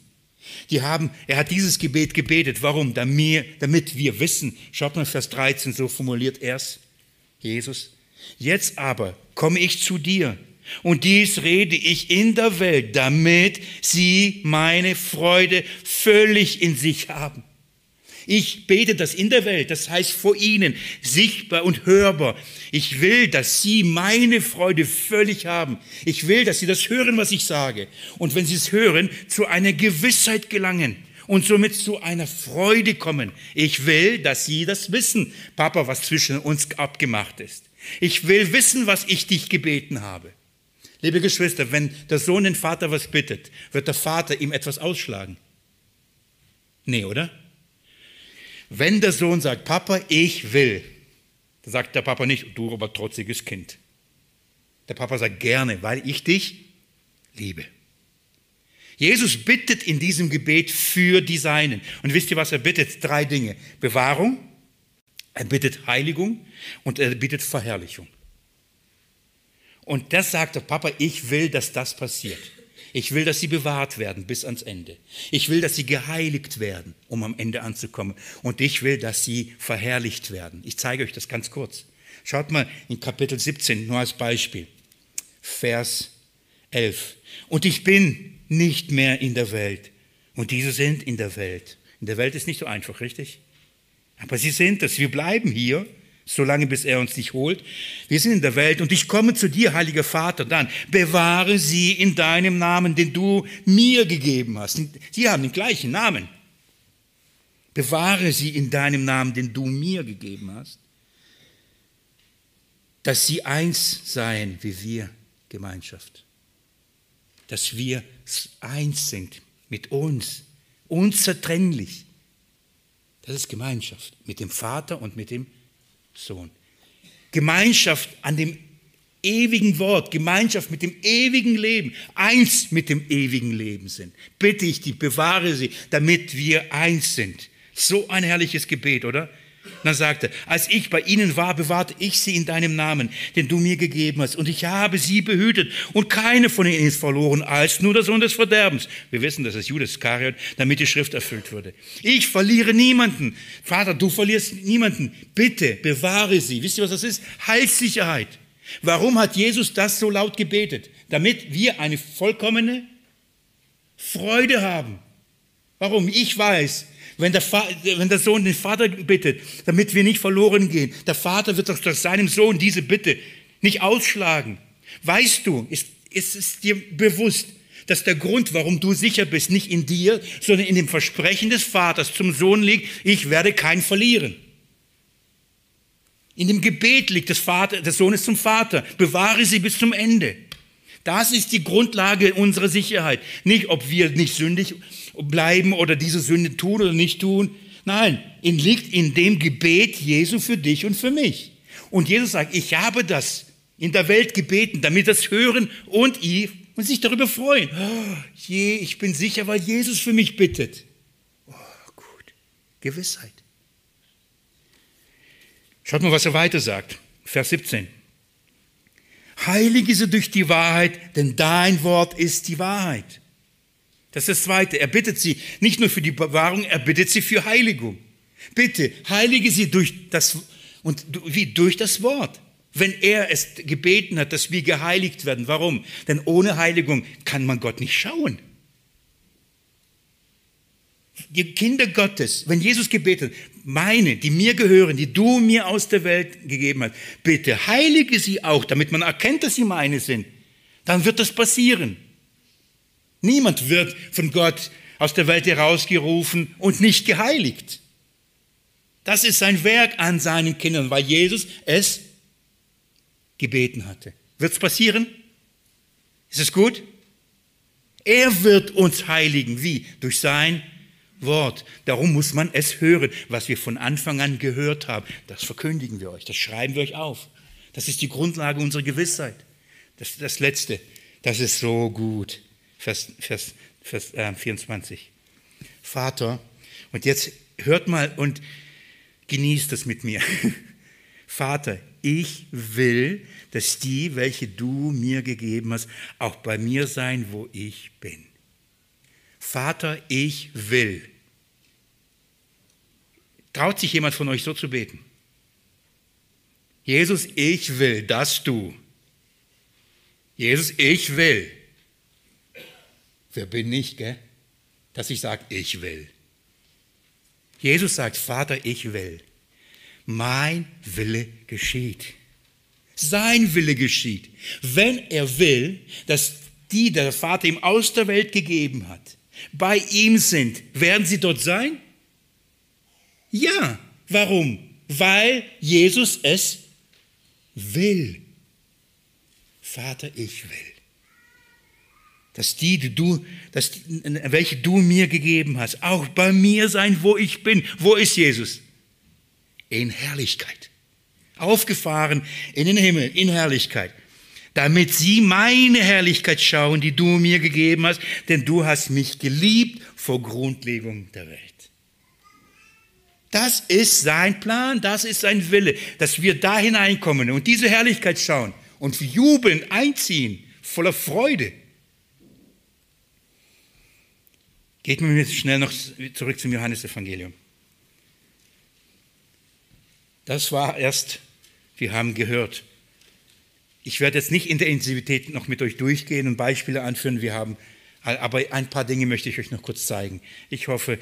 Die haben, er hat dieses Gebet gebetet. Warum? Damit, damit wir wissen. Schaut mal, Vers 13, so formuliert er es, Jesus. Jetzt aber komme ich zu dir und dies rede ich in der Welt, damit sie meine Freude völlig in sich haben. Ich bete das in der Welt, das heißt vor ihnen, sichtbar und hörbar. Ich will, dass sie meine Freude völlig haben. Ich will, dass sie das hören, was ich sage. Und wenn sie es hören, zu einer Gewissheit gelangen und somit zu einer Freude kommen. Ich will, dass sie das wissen, Papa, was zwischen uns abgemacht ist. Ich will wissen, was ich dich gebeten habe. Liebe Geschwister, wenn der Sohn den Vater was bittet, wird der Vater ihm etwas ausschlagen? Nee, oder? Wenn der Sohn sagt, Papa, ich will, dann sagt der Papa nicht, du aber trotziges Kind. Der Papa sagt gerne, weil ich dich liebe. Jesus bittet in diesem Gebet für die Seinen. Und wisst ihr, was er bittet? Drei Dinge. Bewahrung, er bittet Heiligung und er bittet Verherrlichung. Und das sagt der Papa, ich will, dass das passiert. Ich will, dass sie bewahrt werden bis ans Ende. Ich will, dass sie geheiligt werden, um am Ende anzukommen. Und ich will, dass sie verherrlicht werden. Ich zeige euch das ganz kurz. Schaut mal in Kapitel 17, nur als Beispiel. Vers 11. Und ich bin nicht mehr in der Welt. Und diese sind in der Welt. In der Welt ist nicht so einfach, richtig? Aber sie sind es. Wir bleiben hier solange bis er uns nicht holt. Wir sind in der Welt und ich komme zu dir, heiliger Vater, dann bewahre sie in deinem Namen, den du mir gegeben hast. Sie haben den gleichen Namen. Bewahre sie in deinem Namen, den du mir gegeben hast, dass sie eins seien wie wir, Gemeinschaft. Dass wir eins sind mit uns, unzertrennlich. Das ist Gemeinschaft mit dem Vater und mit dem Sohn. Gemeinschaft an dem ewigen Wort, Gemeinschaft mit dem ewigen Leben, eins mit dem ewigen Leben sind. Bitte ich dich, bewahre sie, damit wir eins sind. So ein herrliches Gebet, oder? Dann sagte, als ich bei ihnen war, bewahrte ich sie in deinem Namen, den du mir gegeben hast. Und ich habe sie behütet. Und keine von ihnen ist verloren, als nur der Sohn des Verderbens. Wir wissen, dass es Judas Iskariot, damit die Schrift erfüllt würde. Ich verliere niemanden. Vater, du verlierst niemanden. Bitte bewahre sie. Wisst ihr, was das ist? Heilssicherheit. Warum hat Jesus das so laut gebetet? Damit wir eine vollkommene Freude haben. Warum? Ich weiß, wenn der, wenn der Sohn den Vater bittet, damit wir nicht verloren gehen, der Vater wird doch durch seinem Sohn diese Bitte nicht ausschlagen. Weißt du, ist, ist es dir bewusst, dass der Grund, warum du sicher bist, nicht in dir, sondern in dem Versprechen des Vaters zum Sohn liegt, ich werde keinen verlieren. In dem Gebet liegt des, Vater, des Sohnes zum Vater, bewahre sie bis zum Ende. Das ist die Grundlage unserer Sicherheit. Nicht, ob wir nicht sündig bleiben oder diese Sünde tun oder nicht tun. Nein, ihn liegt in dem Gebet Jesu für dich und für mich. Und Jesus sagt, ich habe das in der Welt gebeten, damit das hören und ihr und sich darüber freuen. Oh, je, ich bin sicher, weil Jesus für mich bittet. Oh, gut. Gewissheit. Schaut mal, was er weiter sagt. Vers 17. Heilige sie durch die Wahrheit, denn dein Wort ist die Wahrheit. Das ist das Zweite. Er bittet sie nicht nur für die Bewahrung, er bittet sie für Heiligung. Bitte, heilige sie durch das, und wie? Durch das Wort. Wenn er es gebeten hat, dass wir geheiligt werden. Warum? Denn ohne Heiligung kann man Gott nicht schauen. Die Kinder Gottes, wenn Jesus gebetet, meine, die mir gehören, die du mir aus der Welt gegeben hast, bitte heilige sie auch, damit man erkennt, dass sie meine sind. Dann wird das passieren. Niemand wird von Gott aus der Welt herausgerufen und nicht geheiligt. Das ist sein Werk an seinen Kindern, weil Jesus es gebeten hatte. Wird es passieren? Ist es gut? Er wird uns heiligen. Wie? Durch sein Wort. Darum muss man es hören, was wir von Anfang an gehört haben. Das verkündigen wir euch, das schreiben wir euch auf. Das ist die Grundlage unserer Gewissheit. Das, das Letzte, das ist so gut. Vers, Vers, Vers äh, 24. Vater, und jetzt hört mal und genießt es mit mir. [LAUGHS] Vater, ich will, dass die, welche du mir gegeben hast, auch bei mir sein, wo ich bin. Vater, ich will. Traut sich jemand von euch so zu beten? Jesus, ich will, dass du. Jesus, ich will. Wer bin ich, gell? Dass ich sage, ich will. Jesus sagt, Vater, ich will. Mein Wille geschieht. Sein Wille geschieht. Wenn er will, dass die, die der Vater ihm aus der Welt gegeben hat, bei ihm sind, werden sie dort sein? Ja. Warum? Weil Jesus es will. Vater, ich will. Dass die, die du, dass die, welche du mir gegeben hast, auch bei mir sein, wo ich bin. Wo ist Jesus? In Herrlichkeit. Aufgefahren in den Himmel, in Herrlichkeit. Damit sie meine Herrlichkeit schauen, die du mir gegeben hast, denn du hast mich geliebt vor Grundlegung der Welt. Das ist sein Plan, das ist sein Wille, dass wir da hineinkommen und diese Herrlichkeit schauen und jubeln einziehen, voller Freude. Geht mir jetzt schnell noch zurück zum Johannesevangelium. Das war erst, wir haben gehört. Ich werde jetzt nicht in der Intensivität noch mit euch durchgehen und Beispiele anführen. Wir haben, aber ein paar Dinge möchte ich euch noch kurz zeigen. Ich hoffe,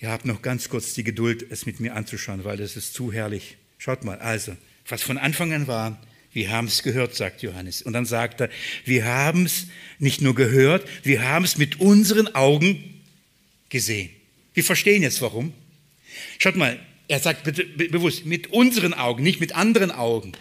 Ihr habt noch ganz kurz die Geduld, es mit mir anzuschauen, weil das ist zu herrlich. Schaut mal, also, was von Anfang an war, wir haben es gehört, sagt Johannes. Und dann sagt er, wir haben es nicht nur gehört, wir haben es mit unseren Augen gesehen. Wir verstehen jetzt warum. Schaut mal, er sagt bitte bewusst, mit unseren Augen, nicht mit anderen Augen.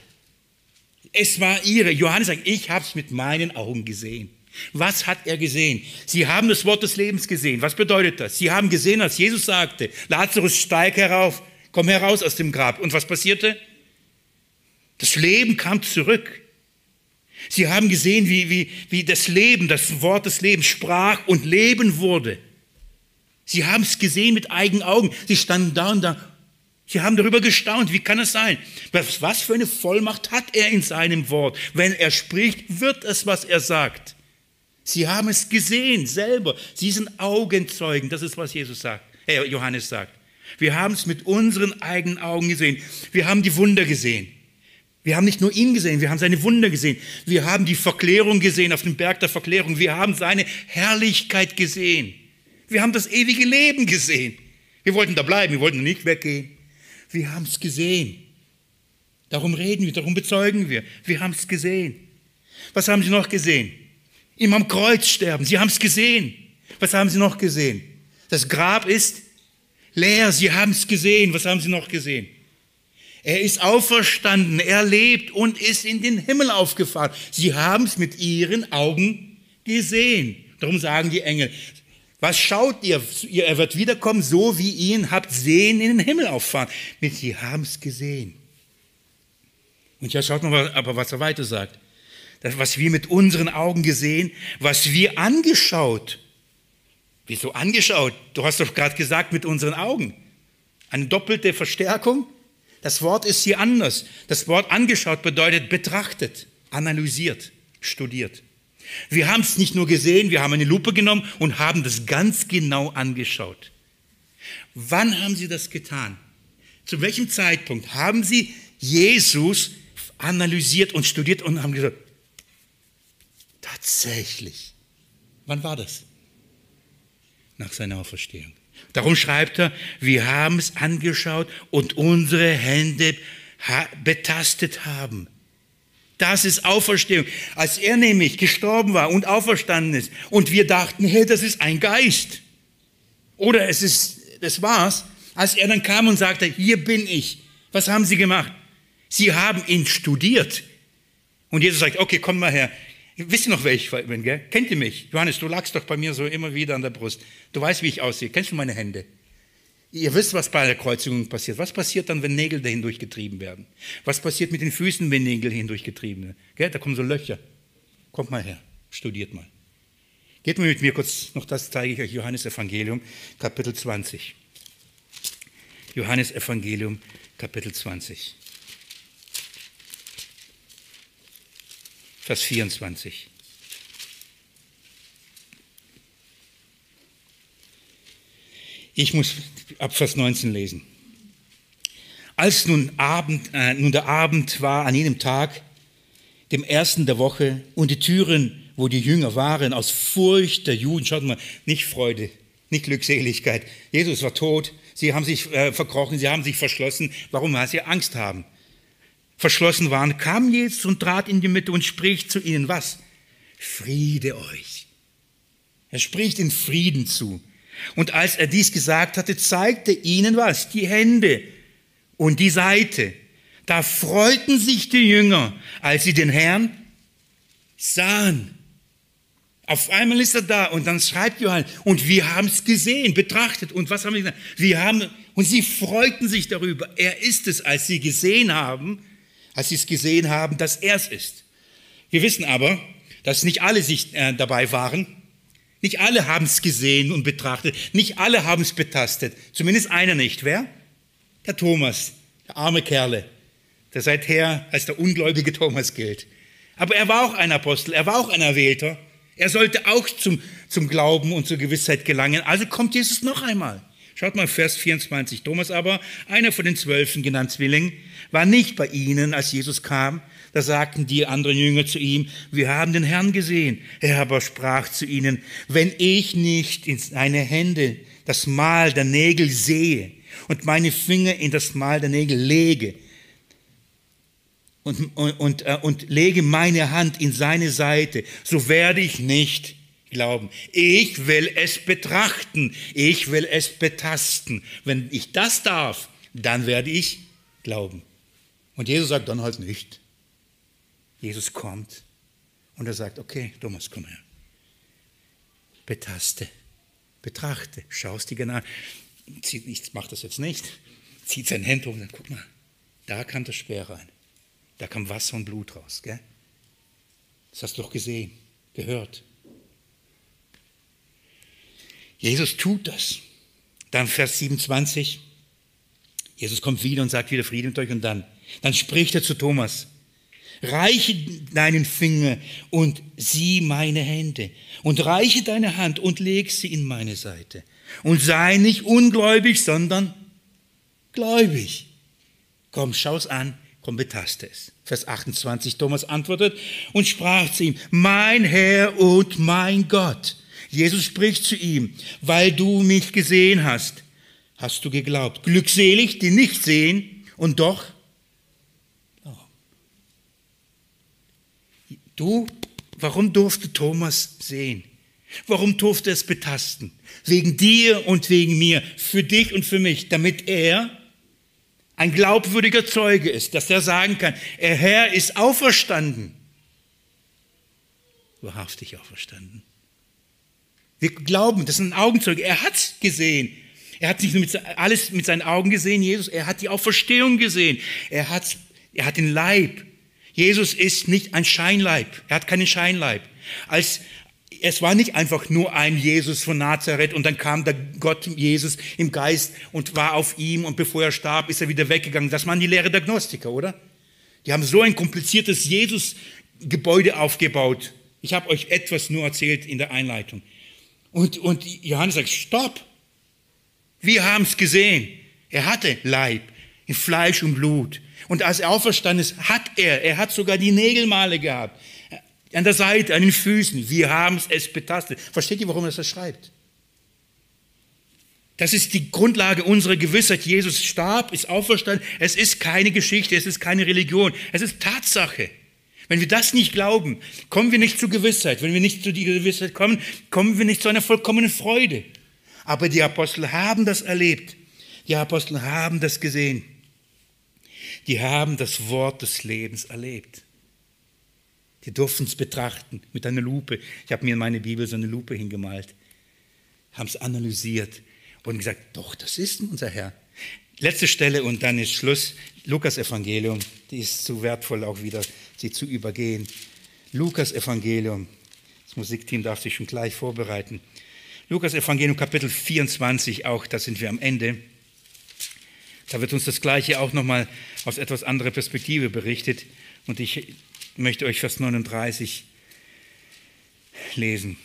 Es war ihre. Johannes sagt, ich habe es mit meinen Augen gesehen. Was hat er gesehen? Sie haben das Wort des Lebens gesehen. Was bedeutet das? Sie haben gesehen, als Jesus sagte, Lazarus, steig herauf, komm heraus aus dem Grab. Und was passierte? Das Leben kam zurück. Sie haben gesehen, wie, wie, wie das Leben, das Wort des Lebens sprach und Leben wurde. Sie haben es gesehen mit eigenen Augen. Sie standen da und da. Sie haben darüber gestaunt. Wie kann es sein? Was, was für eine Vollmacht hat er in seinem Wort? Wenn er spricht, wird es, was er sagt. Sie haben es gesehen selber. Sie sind Augenzeugen. Das ist, was Jesus sagt, äh, Johannes sagt. Wir haben es mit unseren eigenen Augen gesehen. Wir haben die Wunder gesehen. Wir haben nicht nur ihn gesehen, wir haben seine Wunder gesehen. Wir haben die Verklärung gesehen auf dem Berg der Verklärung. Wir haben seine Herrlichkeit gesehen. Wir haben das ewige Leben gesehen. Wir wollten da bleiben, wir wollten nicht weggehen. Wir haben es gesehen. Darum reden wir, darum bezeugen wir. Wir haben es gesehen. Was haben Sie noch gesehen? ihm am Kreuz sterben. Sie haben es gesehen. Was haben sie noch gesehen? Das Grab ist leer. Sie haben es gesehen. Was haben sie noch gesehen? Er ist auferstanden. Er lebt und ist in den Himmel aufgefahren. Sie haben es mit ihren Augen gesehen. Darum sagen die Engel, was schaut ihr? Er wird wiederkommen, so wie ihr ihn habt sehen, in den Himmel auffahren. Sie haben es gesehen. Und ja, schaut mal, aber was er weiter sagt das, was wir mit unseren Augen gesehen, was wir angeschaut. Wieso angeschaut? Du hast doch gerade gesagt, mit unseren Augen. Eine doppelte Verstärkung. Das Wort ist hier anders. Das Wort angeschaut bedeutet betrachtet, analysiert, studiert. Wir haben es nicht nur gesehen, wir haben eine Lupe genommen und haben das ganz genau angeschaut. Wann haben Sie das getan? Zu welchem Zeitpunkt haben Sie Jesus analysiert und studiert und haben gesagt, Tatsächlich. Wann war das? Nach seiner Auferstehung. Darum schreibt er, wir haben es angeschaut und unsere Hände betastet haben. Das ist Auferstehung. Als er nämlich gestorben war und auferstanden ist und wir dachten, hey, das ist ein Geist. Oder es ist, das war's. Als er dann kam und sagte, hier bin ich, was haben sie gemacht? Sie haben ihn studiert. Und Jesus sagt, okay, komm mal her. Wisst ihr noch, wer ich bin, gell? Kennt ihr mich? Johannes, du lagst doch bei mir so immer wieder an der Brust. Du weißt, wie ich aussehe. Kennst du meine Hände? Ihr wisst, was bei der Kreuzigung passiert. Was passiert dann, wenn Nägel dahin durchgetrieben werden? Was passiert mit den Füßen, wenn Nägel hindurchgetrieben werden? Gell? Da kommen so Löcher. Kommt mal her, studiert mal. Geht mal mit mir kurz, noch das zeige ich euch, Johannes Evangelium, Kapitel 20. Johannes Evangelium, Kapitel 20. Vers 24. Ich muss ab Vers 19 lesen. Als nun, Abend, äh, nun der Abend war an jenem Tag, dem ersten der Woche, und die Türen, wo die Jünger waren, aus Furcht der Juden, schaut mal, nicht Freude, nicht Glückseligkeit. Jesus war tot, sie haben sich äh, verkrochen, sie haben sich verschlossen. Warum? Weil sie Angst haben verschlossen waren, kam Jesus und trat in die Mitte und spricht zu ihnen was? Friede euch. Er spricht in Frieden zu. Und als er dies gesagt hatte, zeigte ihnen was? Die Hände und die Seite. Da freuten sich die Jünger, als sie den Herrn sahen. Auf einmal ist er da und dann schreibt Johannes, und wir haben es gesehen, betrachtet. Und was haben wir gesagt? Wir haben, und sie freuten sich darüber. Er ist es, als sie gesehen haben, als sie es gesehen haben, dass er es ist. Wir wissen aber, dass nicht alle sich äh, dabei waren. Nicht alle haben es gesehen und betrachtet. Nicht alle haben es betastet. Zumindest einer nicht. Wer? Der Thomas, der arme Kerle, der seither als der ungläubige Thomas gilt. Aber er war auch ein Apostel, er war auch ein Erwählter. Er sollte auch zum, zum Glauben und zur Gewissheit gelangen. Also kommt Jesus noch einmal. Schaut mal, Vers 24. Thomas aber, einer von den Zwölfen, genannt Zwilling, war nicht bei ihnen, als Jesus kam. Da sagten die anderen Jünger zu ihm, wir haben den Herrn gesehen. Er aber sprach zu ihnen, wenn ich nicht in seine Hände das Mal der Nägel sehe und meine Finger in das Mal der Nägel lege und, und, und, äh, und lege meine Hand in seine Seite, so werde ich nicht glauben. Ich will es betrachten. Ich will es betasten. Wenn ich das darf, dann werde ich glauben. Und Jesus sagt dann halt nicht. Jesus kommt und er sagt, okay, Thomas, komm her. Betaste, betrachte, schaust dir genau. Ich mache das jetzt nicht. Zieht sein Händchen und sagt, guck mal, da kam das Speer rein. Da kam Wasser und Blut raus. Gell? Das hast du doch gesehen, gehört. Jesus tut das. Dann Vers 27. Jesus kommt wieder und sagt wieder Frieden mit euch und dann, dann spricht er zu Thomas. Reiche deinen Finger und sieh meine Hände und reiche deine Hand und leg sie in meine Seite und sei nicht ungläubig, sondern gläubig. Komm, schau's an, komm, betaste es. Vers 28, Thomas antwortet und sprach zu ihm, mein Herr und mein Gott. Jesus spricht zu ihm, weil du mich gesehen hast, hast du geglaubt. Glückselig, die nicht sehen und doch Du, warum durfte Thomas sehen? Warum durfte er es betasten? Wegen dir und wegen mir, für dich und für mich, damit er ein glaubwürdiger Zeuge ist, dass er sagen kann, er Herr ist auferstanden. Wahrhaftig auferstanden. Wir glauben, das ist ein Augenzeuge. Er hat es gesehen. Er hat nicht nur mit, alles mit seinen Augen gesehen, Jesus, er hat die Auferstehung gesehen. Er hat, er hat den Leib. Jesus ist nicht ein Scheinleib. Er hat keinen Scheinleib. Als, es war nicht einfach nur ein Jesus von Nazareth und dann kam der Gott Jesus im Geist und war auf ihm und bevor er starb, ist er wieder weggegangen. Das waren die Lehre der Gnostiker, oder? Die haben so ein kompliziertes Jesus-Gebäude aufgebaut. Ich habe euch etwas nur erzählt in der Einleitung. Und, und Johannes sagt, stopp. Wir haben es gesehen. Er hatte Leib in Fleisch und Blut. Und als er auferstanden ist, hat er, er hat sogar die Nägelmale gehabt. An der Seite, an den Füßen. Wir haben es betastet. Versteht ihr, warum er das schreibt? Das ist die Grundlage unserer Gewissheit. Jesus starb, ist auferstanden. Es ist keine Geschichte, es ist keine Religion. Es ist Tatsache. Wenn wir das nicht glauben, kommen wir nicht zur Gewissheit. Wenn wir nicht zu dieser Gewissheit kommen, kommen wir nicht zu einer vollkommenen Freude. Aber die Apostel haben das erlebt. Die Apostel haben das gesehen. Die haben das Wort des Lebens erlebt. Die durften es betrachten mit einer Lupe. Ich habe mir in meine Bibel so eine Lupe hingemalt. Haben es analysiert und gesagt, doch, das ist unser Herr. Letzte Stelle und dann ist Schluss. Lukas Evangelium, die ist zu wertvoll auch wieder, sie zu übergehen. Lukas Evangelium. Das Musikteam darf sich schon gleich vorbereiten. Lukas Evangelium Kapitel 24, auch da sind wir am Ende. Da wird uns das Gleiche auch nochmal aus etwas anderer Perspektive berichtet. Und ich möchte euch Vers 39 lesen.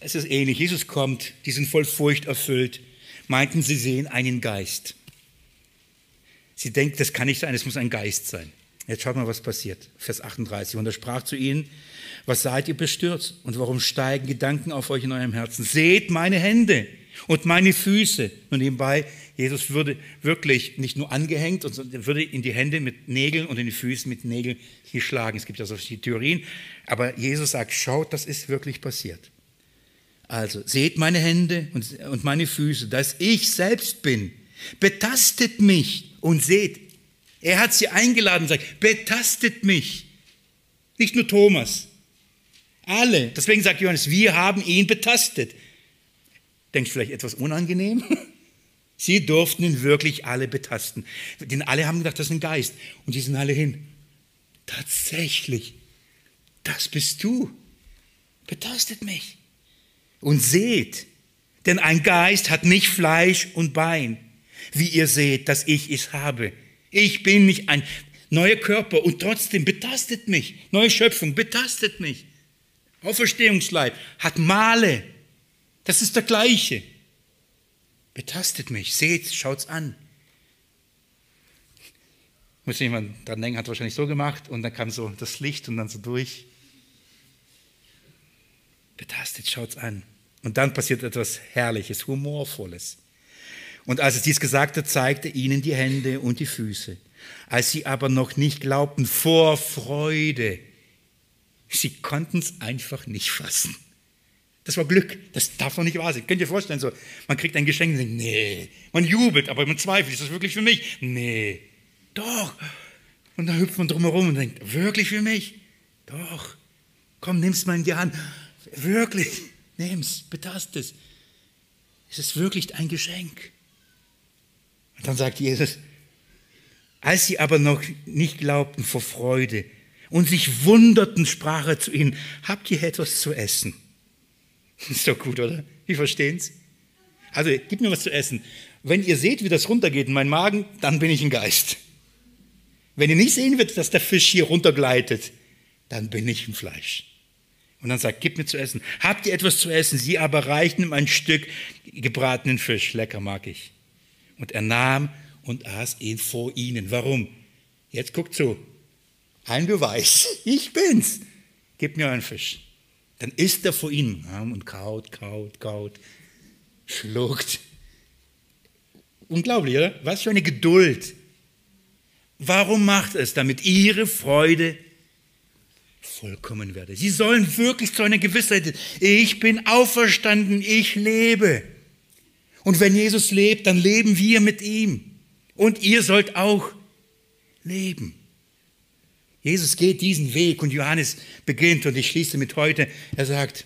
Es ist ähnlich. Jesus kommt, die sind voll Furcht erfüllt, meinten, sie sehen einen Geist. Sie denken, das kann nicht sein, es muss ein Geist sein. Jetzt schaut mal, was passiert. Vers 38. Und er sprach zu ihnen, was seid ihr bestürzt und warum steigen Gedanken auf euch in eurem Herzen? Seht meine Hände und meine Füße. Und nebenbei, Jesus würde wirklich nicht nur angehängt, sondern würde in die Hände mit Nägeln und in die Füße mit Nägeln geschlagen. Es gibt ja solche Theorien. Aber Jesus sagt, schaut, das ist wirklich passiert. Also, seht meine Hände und meine Füße, dass ich selbst bin. Betastet mich und seht, er hat sie eingeladen und sagt, betastet mich. Nicht nur Thomas. Alle. Deswegen sagt Johannes, wir haben ihn betastet. Denkt vielleicht etwas unangenehm? [LAUGHS] Sie durften ihn wirklich alle betasten. Denn alle haben gedacht, das ist ein Geist. Und sie sind alle hin. Tatsächlich, das bist du. Betastet mich. Und seht, denn ein Geist hat nicht Fleisch und Bein, wie ihr seht, dass ich es habe. Ich bin nicht ein neuer Körper und trotzdem betastet mich. Neue Schöpfung betastet mich. Auferstehungsleib hat Male. Das ist der gleiche. Betastet mich, seht, schaut's an. Muss jemand dran denken, hat wahrscheinlich so gemacht und dann kam so das Licht und dann so durch. Betastet, schaut's an. Und dann passiert etwas Herrliches, Humorvolles. Und als es dies gesagt hat, zeigte ihnen die Hände und die Füße. Als sie aber noch nicht glaubten, vor Freude, sie konnten es einfach nicht fassen. Das war Glück. Das darf doch nicht wahr sein. Könnt ihr vorstellen, so, man kriegt ein Geschenk und denkt, nee. Man jubelt, aber man zweifelt, ist das wirklich für mich? Nee. Doch. Und dann hüpft man drumherum und denkt, wirklich für mich? Doch. Komm, nimm's mal in die Hand. Wirklich. Nimm's, betast es. Es ist wirklich ein Geschenk. Und dann sagt Jesus, als sie aber noch nicht glaubten vor Freude und sich wunderten, sprach er zu ihnen, habt ihr etwas zu essen? [LAUGHS] Ist doch gut, oder? Wir verstehen es. Also, gib mir was zu essen. Wenn ihr seht, wie das runtergeht in meinen Magen, dann bin ich ein Geist. Wenn ihr nicht sehen wird, dass der Fisch hier runtergleitet, dann bin ich ein Fleisch. Und dann sagt, gib mir zu essen. Habt ihr etwas zu essen? Sie aber reichten ihm ein Stück gebratenen Fisch. Lecker mag ich. Und er nahm und aß ihn vor ihnen. Warum? Jetzt guckt zu. Ein Beweis. [LAUGHS] Ich bin's. Gib mir einen Fisch. Dann isst er vor ihnen und kaut, kaut, kaut, schluckt. Unglaublich, oder? Was für eine Geduld. Warum macht es? Damit ihre Freude vollkommen werde. Sie sollen wirklich zu einer Gewissheit, ich bin auferstanden, ich lebe. Und wenn Jesus lebt, dann leben wir mit ihm. Und ihr sollt auch leben. Jesus geht diesen Weg und Johannes beginnt und ich schließe mit heute. Er sagt,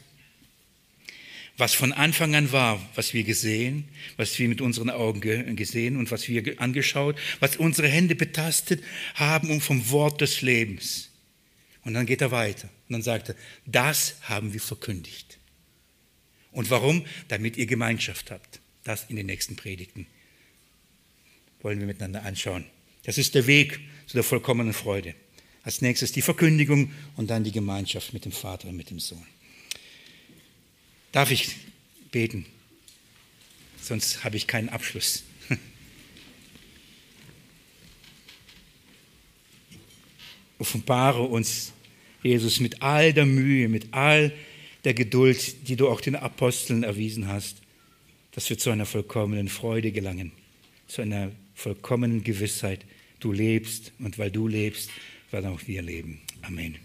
was von Anfang an war, was wir gesehen, was wir mit unseren Augen gesehen und was wir angeschaut, was unsere Hände betastet haben und vom Wort des Lebens. Und dann geht er weiter und dann sagt er, das haben wir verkündigt. Und warum? Damit ihr Gemeinschaft habt. Das in den nächsten Predigten wollen wir miteinander anschauen. Das ist der Weg zu der vollkommenen Freude. Als nächstes die Verkündigung und dann die Gemeinschaft mit dem Vater und mit dem Sohn. Darf ich beten? Sonst habe ich keinen Abschluss. [LAUGHS] Offenbare uns, Jesus, mit all der Mühe, mit all der Geduld, die du auch den Aposteln erwiesen hast, dass wir zu einer vollkommenen Freude gelangen, zu einer vollkommenen Gewissheit. Du lebst und weil du lebst, werden auch wir leben. Amen.